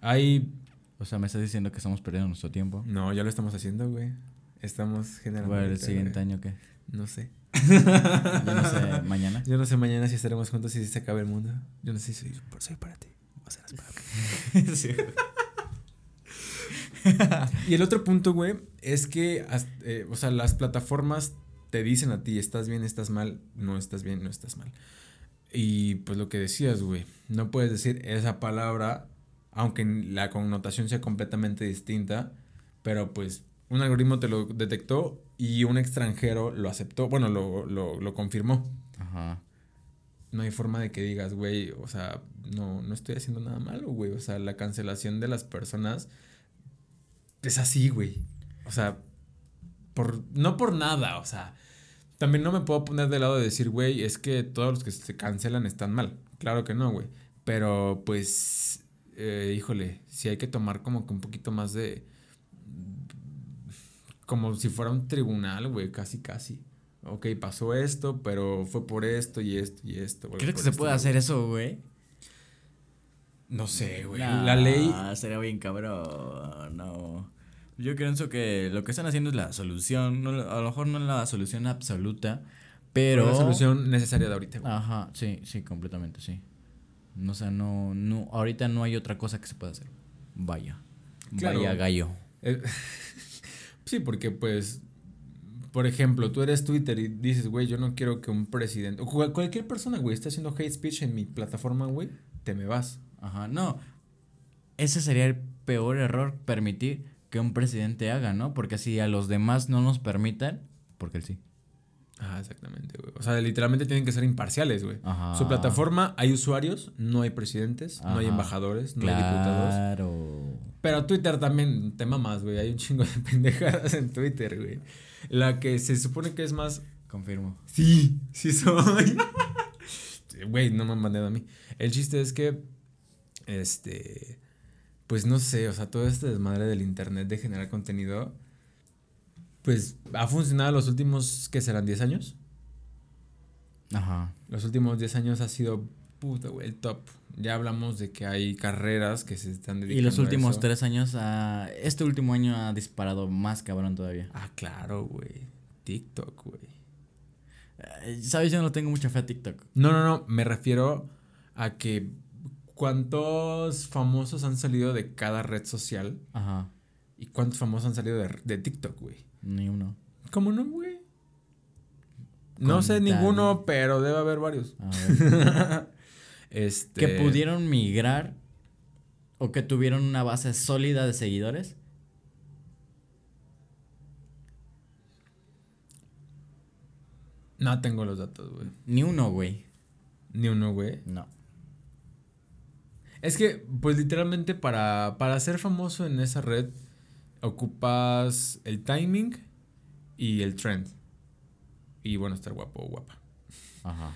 Speaker 2: Hay...
Speaker 1: O sea, ¿me estás diciendo que estamos perdiendo nuestro tiempo?
Speaker 2: No, ya lo estamos haciendo, güey. Estamos generando...
Speaker 1: ¿El siguiente año qué?
Speaker 2: No sé.
Speaker 1: Yo no sé mañana.
Speaker 2: Yo no sé mañana si estaremos juntos y si se acaba el mundo. Yo no sé si soy, soy para ti o serás para mí. y el otro punto, güey, es que, eh, o sea, las plataformas te dicen a ti, estás bien, estás mal, no estás bien, no estás mal. Y pues lo que decías, güey, no puedes decir esa palabra, aunque la connotación sea completamente distinta, pero pues un algoritmo te lo detectó y un extranjero lo aceptó, bueno, lo, lo, lo confirmó. Ajá. No hay forma de que digas, güey, o sea, no, no estoy haciendo nada malo, güey. O sea, la cancelación de las personas es así, güey. O sea, por, no por nada, o sea, también no me puedo poner de lado de decir, güey, es que todos los que se cancelan están mal. Claro que no, güey. Pero pues, eh, híjole, sí hay que tomar como que un poquito más de... Como si fuera un tribunal, güey, casi, casi. Ok, pasó esto, pero fue por esto y esto y esto.
Speaker 1: ¿Crees que se puede hacer eso, güey?
Speaker 2: No sé, güey. la ley.
Speaker 1: Sería bien cabrón. No. Yo pienso que lo que están haciendo es la solución. No, a lo mejor no es la solución absoluta, pero.
Speaker 2: la solución necesaria de ahorita,
Speaker 1: güey. Ajá, sí, sí, completamente, sí. O sea, no, no, ahorita no hay otra cosa que se pueda hacer. Vaya. Vaya gallo. Eh,
Speaker 2: sí, porque pues. Por ejemplo, tú eres Twitter y dices, güey, yo no quiero que un presidente. O cualquier persona, güey, esté haciendo hate speech en mi plataforma, güey, te me vas.
Speaker 1: Ajá, no. Ese sería el peor error, permitir que un presidente haga, ¿no? Porque si a los demás no nos permitan, porque él sí.
Speaker 2: Ah, exactamente, güey. O sea, literalmente tienen que ser imparciales, güey. Su plataforma hay usuarios, no hay presidentes, no hay embajadores, no hay diputados. Claro. Pero Twitter también te mamas, güey. Hay un chingo de pendejadas en Twitter, güey. La que se supone que es más.
Speaker 1: Confirmo.
Speaker 2: Sí, sí soy. Güey, no me han mandado a mí. El chiste es que este, pues no sé, o sea, todo este desmadre del internet de generar contenido, pues ha funcionado los últimos, ¿qué serán? ¿10 años? Ajá. Los últimos 10 años ha sido, puta, güey, el top. Ya hablamos de que hay carreras que se están
Speaker 1: dedicando Y los últimos 3 años, este último año ha disparado más cabrón todavía.
Speaker 2: Ah, claro, güey. TikTok, güey.
Speaker 1: Eh, Sabes, yo no tengo mucha fe a TikTok.
Speaker 2: No, no, no, me refiero a que ¿Cuántos famosos han salido de cada red social? Ajá. ¿Y cuántos famosos han salido de, TikTok, güey?
Speaker 1: Ni uno.
Speaker 2: ¿Cómo no, güey? No sé ninguno, pero debe haber varios.
Speaker 1: este... Que pudieron migrar o que tuvieron una base sólida de seguidores.
Speaker 2: No tengo los datos, güey.
Speaker 1: Ni uno, güey.
Speaker 2: Ni uno, güey. No. Es que, pues literalmente para, para ser famoso en esa red, ocupas el timing y el trend. Y bueno, estar guapo o guapa. Ajá.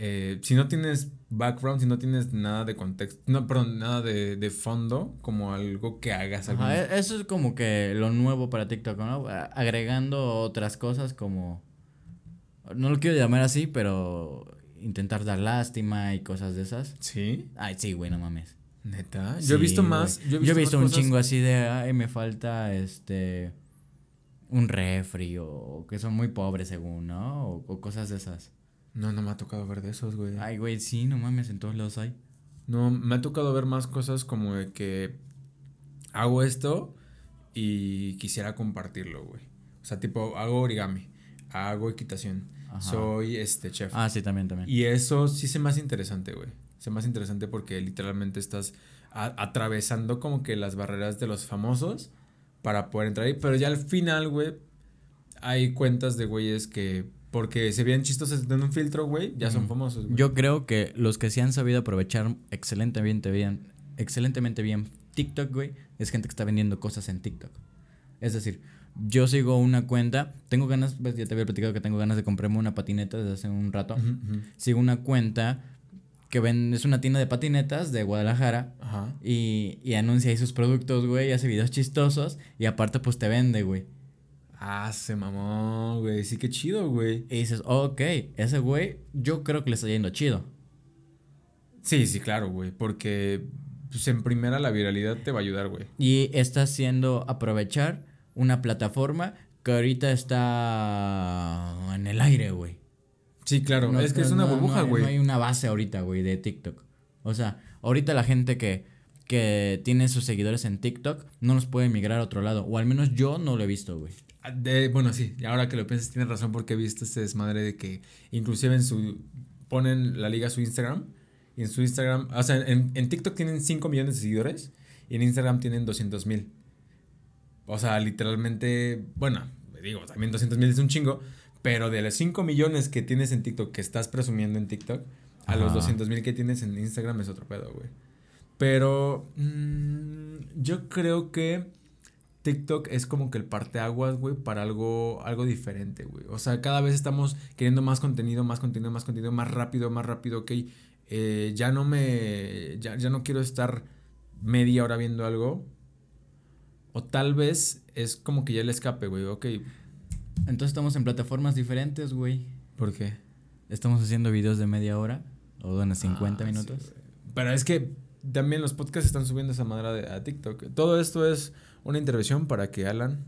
Speaker 2: Eh, si no tienes background, si no tienes nada de contexto, no, perdón, nada de, fondo, como algo que hagas.
Speaker 1: Ajá, e, eso es como que lo nuevo para TikTok, ¿no? Agregando otras cosas como... No lo quiero llamar así, pero intentar dar lástima y cosas de esas. ¿Sí? Ay, sí, güey, no mames.
Speaker 2: ¿Neta? yo he visto más.
Speaker 1: Yo he visto, un chingo así de, ay, me falta este. Un refri o que son muy pobres según, ¿no? O, cosas de esas.
Speaker 2: No, no me ha tocado ver de esos, güey.
Speaker 1: Ay, güey, sí, no mames, en todos lados hay.
Speaker 2: No, me ha tocado ver más cosas como de que hago esto y quisiera compartirlo, güey. O sea, tipo, hago origami, hago equitación soy este chef.
Speaker 1: Ah, sí, también, también.
Speaker 2: Y eso sí se me hace interesante, güey. Se me hace interesante porque literalmente estás atravesando como que las barreras de los famosos para poder entrar ahí. Pero ya al final, güey, hay cuentas de güeyes que porque se veían chistosos en un filtro, güey, ya son famosos.
Speaker 1: Güey. Yo creo que los que sí han sabido aprovechar excelentemente bien, excelentemente bien TikTok, güey, es gente que está vendiendo cosas en TikTok. Es decir, yo sigo una cuenta, tengo ganas, pues ya te había platicado que tengo ganas de comprarme una patineta desde hace un rato. Sigo una cuenta que ven, es una tienda de patinetas de Guadalajara Y, y anuncia ahí sus productos, güey, hace videos chistosos y aparte pues te vende, güey.
Speaker 2: Ah, se mamó, güey, sí que chido, güey.
Speaker 1: Y dices, ok, ese güey yo creo que le está yendo chido.
Speaker 2: Sí, sí, claro, güey, porque pues en primera la viralidad te va a ayudar, güey.
Speaker 1: Y está haciendo aprovechar una plataforma que ahorita está en el aire, güey.
Speaker 2: Sí, claro, es que es una burbuja, güey.
Speaker 1: No, hay una base ahorita, güey, de TikTok. O sea, ahorita la gente que, que tiene sus seguidores en TikTok no los puede migrar a otro lado. O al menos yo no lo he visto, güey.
Speaker 2: Ah, bueno, sí, ahora que lo piensas, tienes razón porque he visto este desmadre de que inclusive en su... ponen la liga a su Instagram y en su Instagram, o sea, en, en TikTok tienen 5 millones de seguidores y en Instagram tienen 200 mil. O sea, literalmente, bueno, digo, también 200 mil es un chingo, pero de los 5 millones que tienes en TikTok, que estás presumiendo en TikTok, a los 200 mil que tienes en Instagram es otro pedo, güey. Pero mmm, yo creo que TikTok es como que el parteaguas, güey, para algo, algo diferente, güey. O sea, cada vez estamos queriendo más contenido, más contenido, más contenido, más rápido, más rápido, ok. Eh, ya no me. Ya, ya no quiero estar media hora viendo algo. O tal vez es como que ya le escape, güey, ok.
Speaker 1: Entonces estamos en plataformas diferentes, güey.
Speaker 2: ¿Por qué?
Speaker 1: Estamos haciendo videos de media hora o de unos 50 minutos.
Speaker 2: Pero es que también los podcasts están subiendo esa madera a TikTok. Todo esto es una intervención para que Alan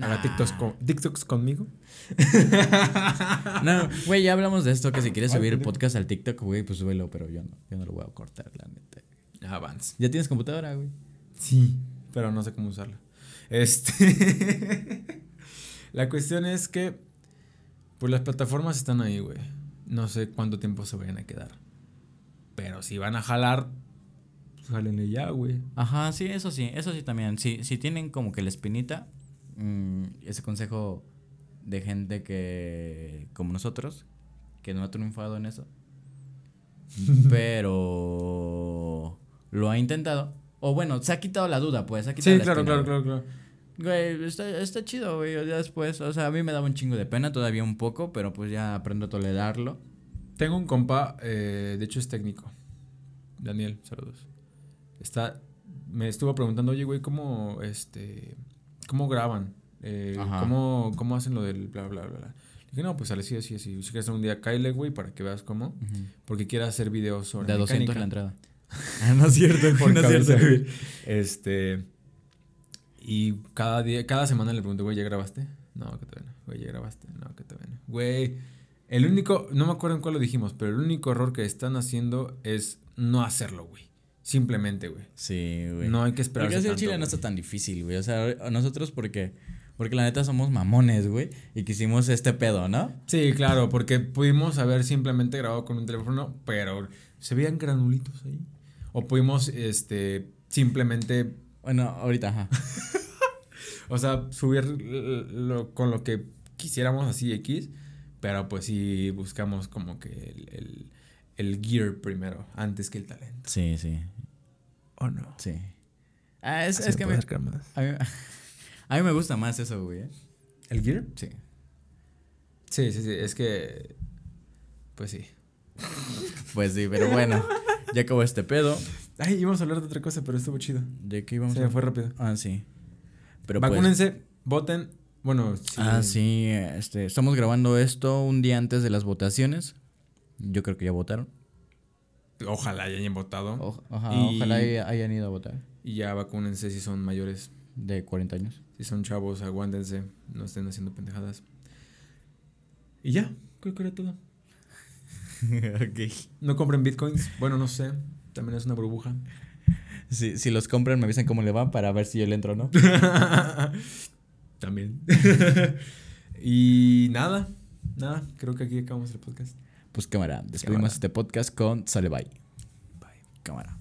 Speaker 2: haga TikToks, TikToks conmigo.
Speaker 1: no, güey, ya hablamos de esto, que si quieres subir el podcast al TikTok, güey, pues súbelo, pero yo no, yo no lo voy a cortar, la neta.
Speaker 2: Avance.
Speaker 1: ¿Ya tienes computadora, güey?
Speaker 2: Sí, pero no sé cómo usarla. Este... la cuestión es que, pues las plataformas están ahí, güey. No sé cuánto tiempo se vayan a quedar. Pero si van a jalar, pues ya, güey.
Speaker 1: Ajá, sí, eso sí, eso sí también. Si, si tienen como que la espinita, mm, ese consejo de gente que, como nosotros, que no ha triunfado en eso, pero lo ha intentado. O bueno, se ha quitado la duda, pues. sí, claro, claro, claro, claro. Güey, está, está chido, güey. Ya después, o sea, a mí me daba un chingo de pena, todavía un poco, pero pues ya aprendo a tolerarlo.
Speaker 2: Tengo un compa, eh, de hecho es técnico. Daniel, saludos está, me estuvo preguntando, oye, güey, ¿cómo, este, cómo graban? Eh, ¿cómo, ¿Cómo hacen lo del bla, bla, bla? dije, no, pues así, así, así. Si quieres un día, Kyle, güey, para que veas cómo. Porque quiere hacer videos sobre De 200 en la entrada. No es cierto, no es cierto, güey. Este... Y cada día, cada semana le pregunto, güey, ¿ya grabaste? No, que todavía no. Güey, ¿ya grabaste? No, que todavía no. Güey, el único, no me acuerdo en cuál lo dijimos, pero el único error que están haciendo es no hacerlo, güey. Simplemente, güey. Sí, güey.
Speaker 1: No hay que esperar. Porque el chile no está tan difícil, güey. O sea, nosotros porque... Porque la neta somos mamones, güey. Y quisimos este pedo, ¿no?
Speaker 2: Sí, claro. Porque pudimos haber simplemente grabado con un teléfono, pero se veían granulitos ahí. O pudimos, este, simplemente...
Speaker 1: Bueno, ahorita, ajá.
Speaker 2: o sea, subir con lo que quisiéramos así X. Pero pues sí buscamos como que el, el gear primero, antes que el talento.
Speaker 1: Sí, sí.
Speaker 2: ¿O no?
Speaker 1: Sí. Ah, es, es que me, a, mí, a mí me gusta más eso, güey. ¿eh?
Speaker 2: ¿El gear? Sí. Sí, sí, sí. Es que. Pues sí.
Speaker 1: pues sí, pero bueno. Ya acabó este pedo.
Speaker 2: Ay, íbamos a hablar de otra cosa, pero estuvo chido.
Speaker 1: ¿De qué íbamos
Speaker 2: Se me fue rápido.
Speaker 1: Ah, sí.
Speaker 2: Pero pues Vacúnense, voten. Bueno,
Speaker 1: sí. Ah, sí. Este, estamos grabando esto un día antes de las votaciones. Yo creo que ya votaron.
Speaker 2: Ojalá hayan votado.
Speaker 1: ojalá hayan ido a votar.
Speaker 2: Y ya vacúnense si son mayores.
Speaker 1: De 40 años.
Speaker 2: Si son chavos, aguántense. No estén haciendo pendejadas. Y ya, creo que era todo. ok. No compren bitcoins. Bueno, no sé. También es una burbuja.
Speaker 1: Si, si los compran, me avisan cómo le va para ver si yo le entro o no.
Speaker 2: También. y nada. Nada. Creo que aquí acabamos el podcast.
Speaker 1: Pues cámara, despedimos este podcast con Sale Bye. Bye. Cámara.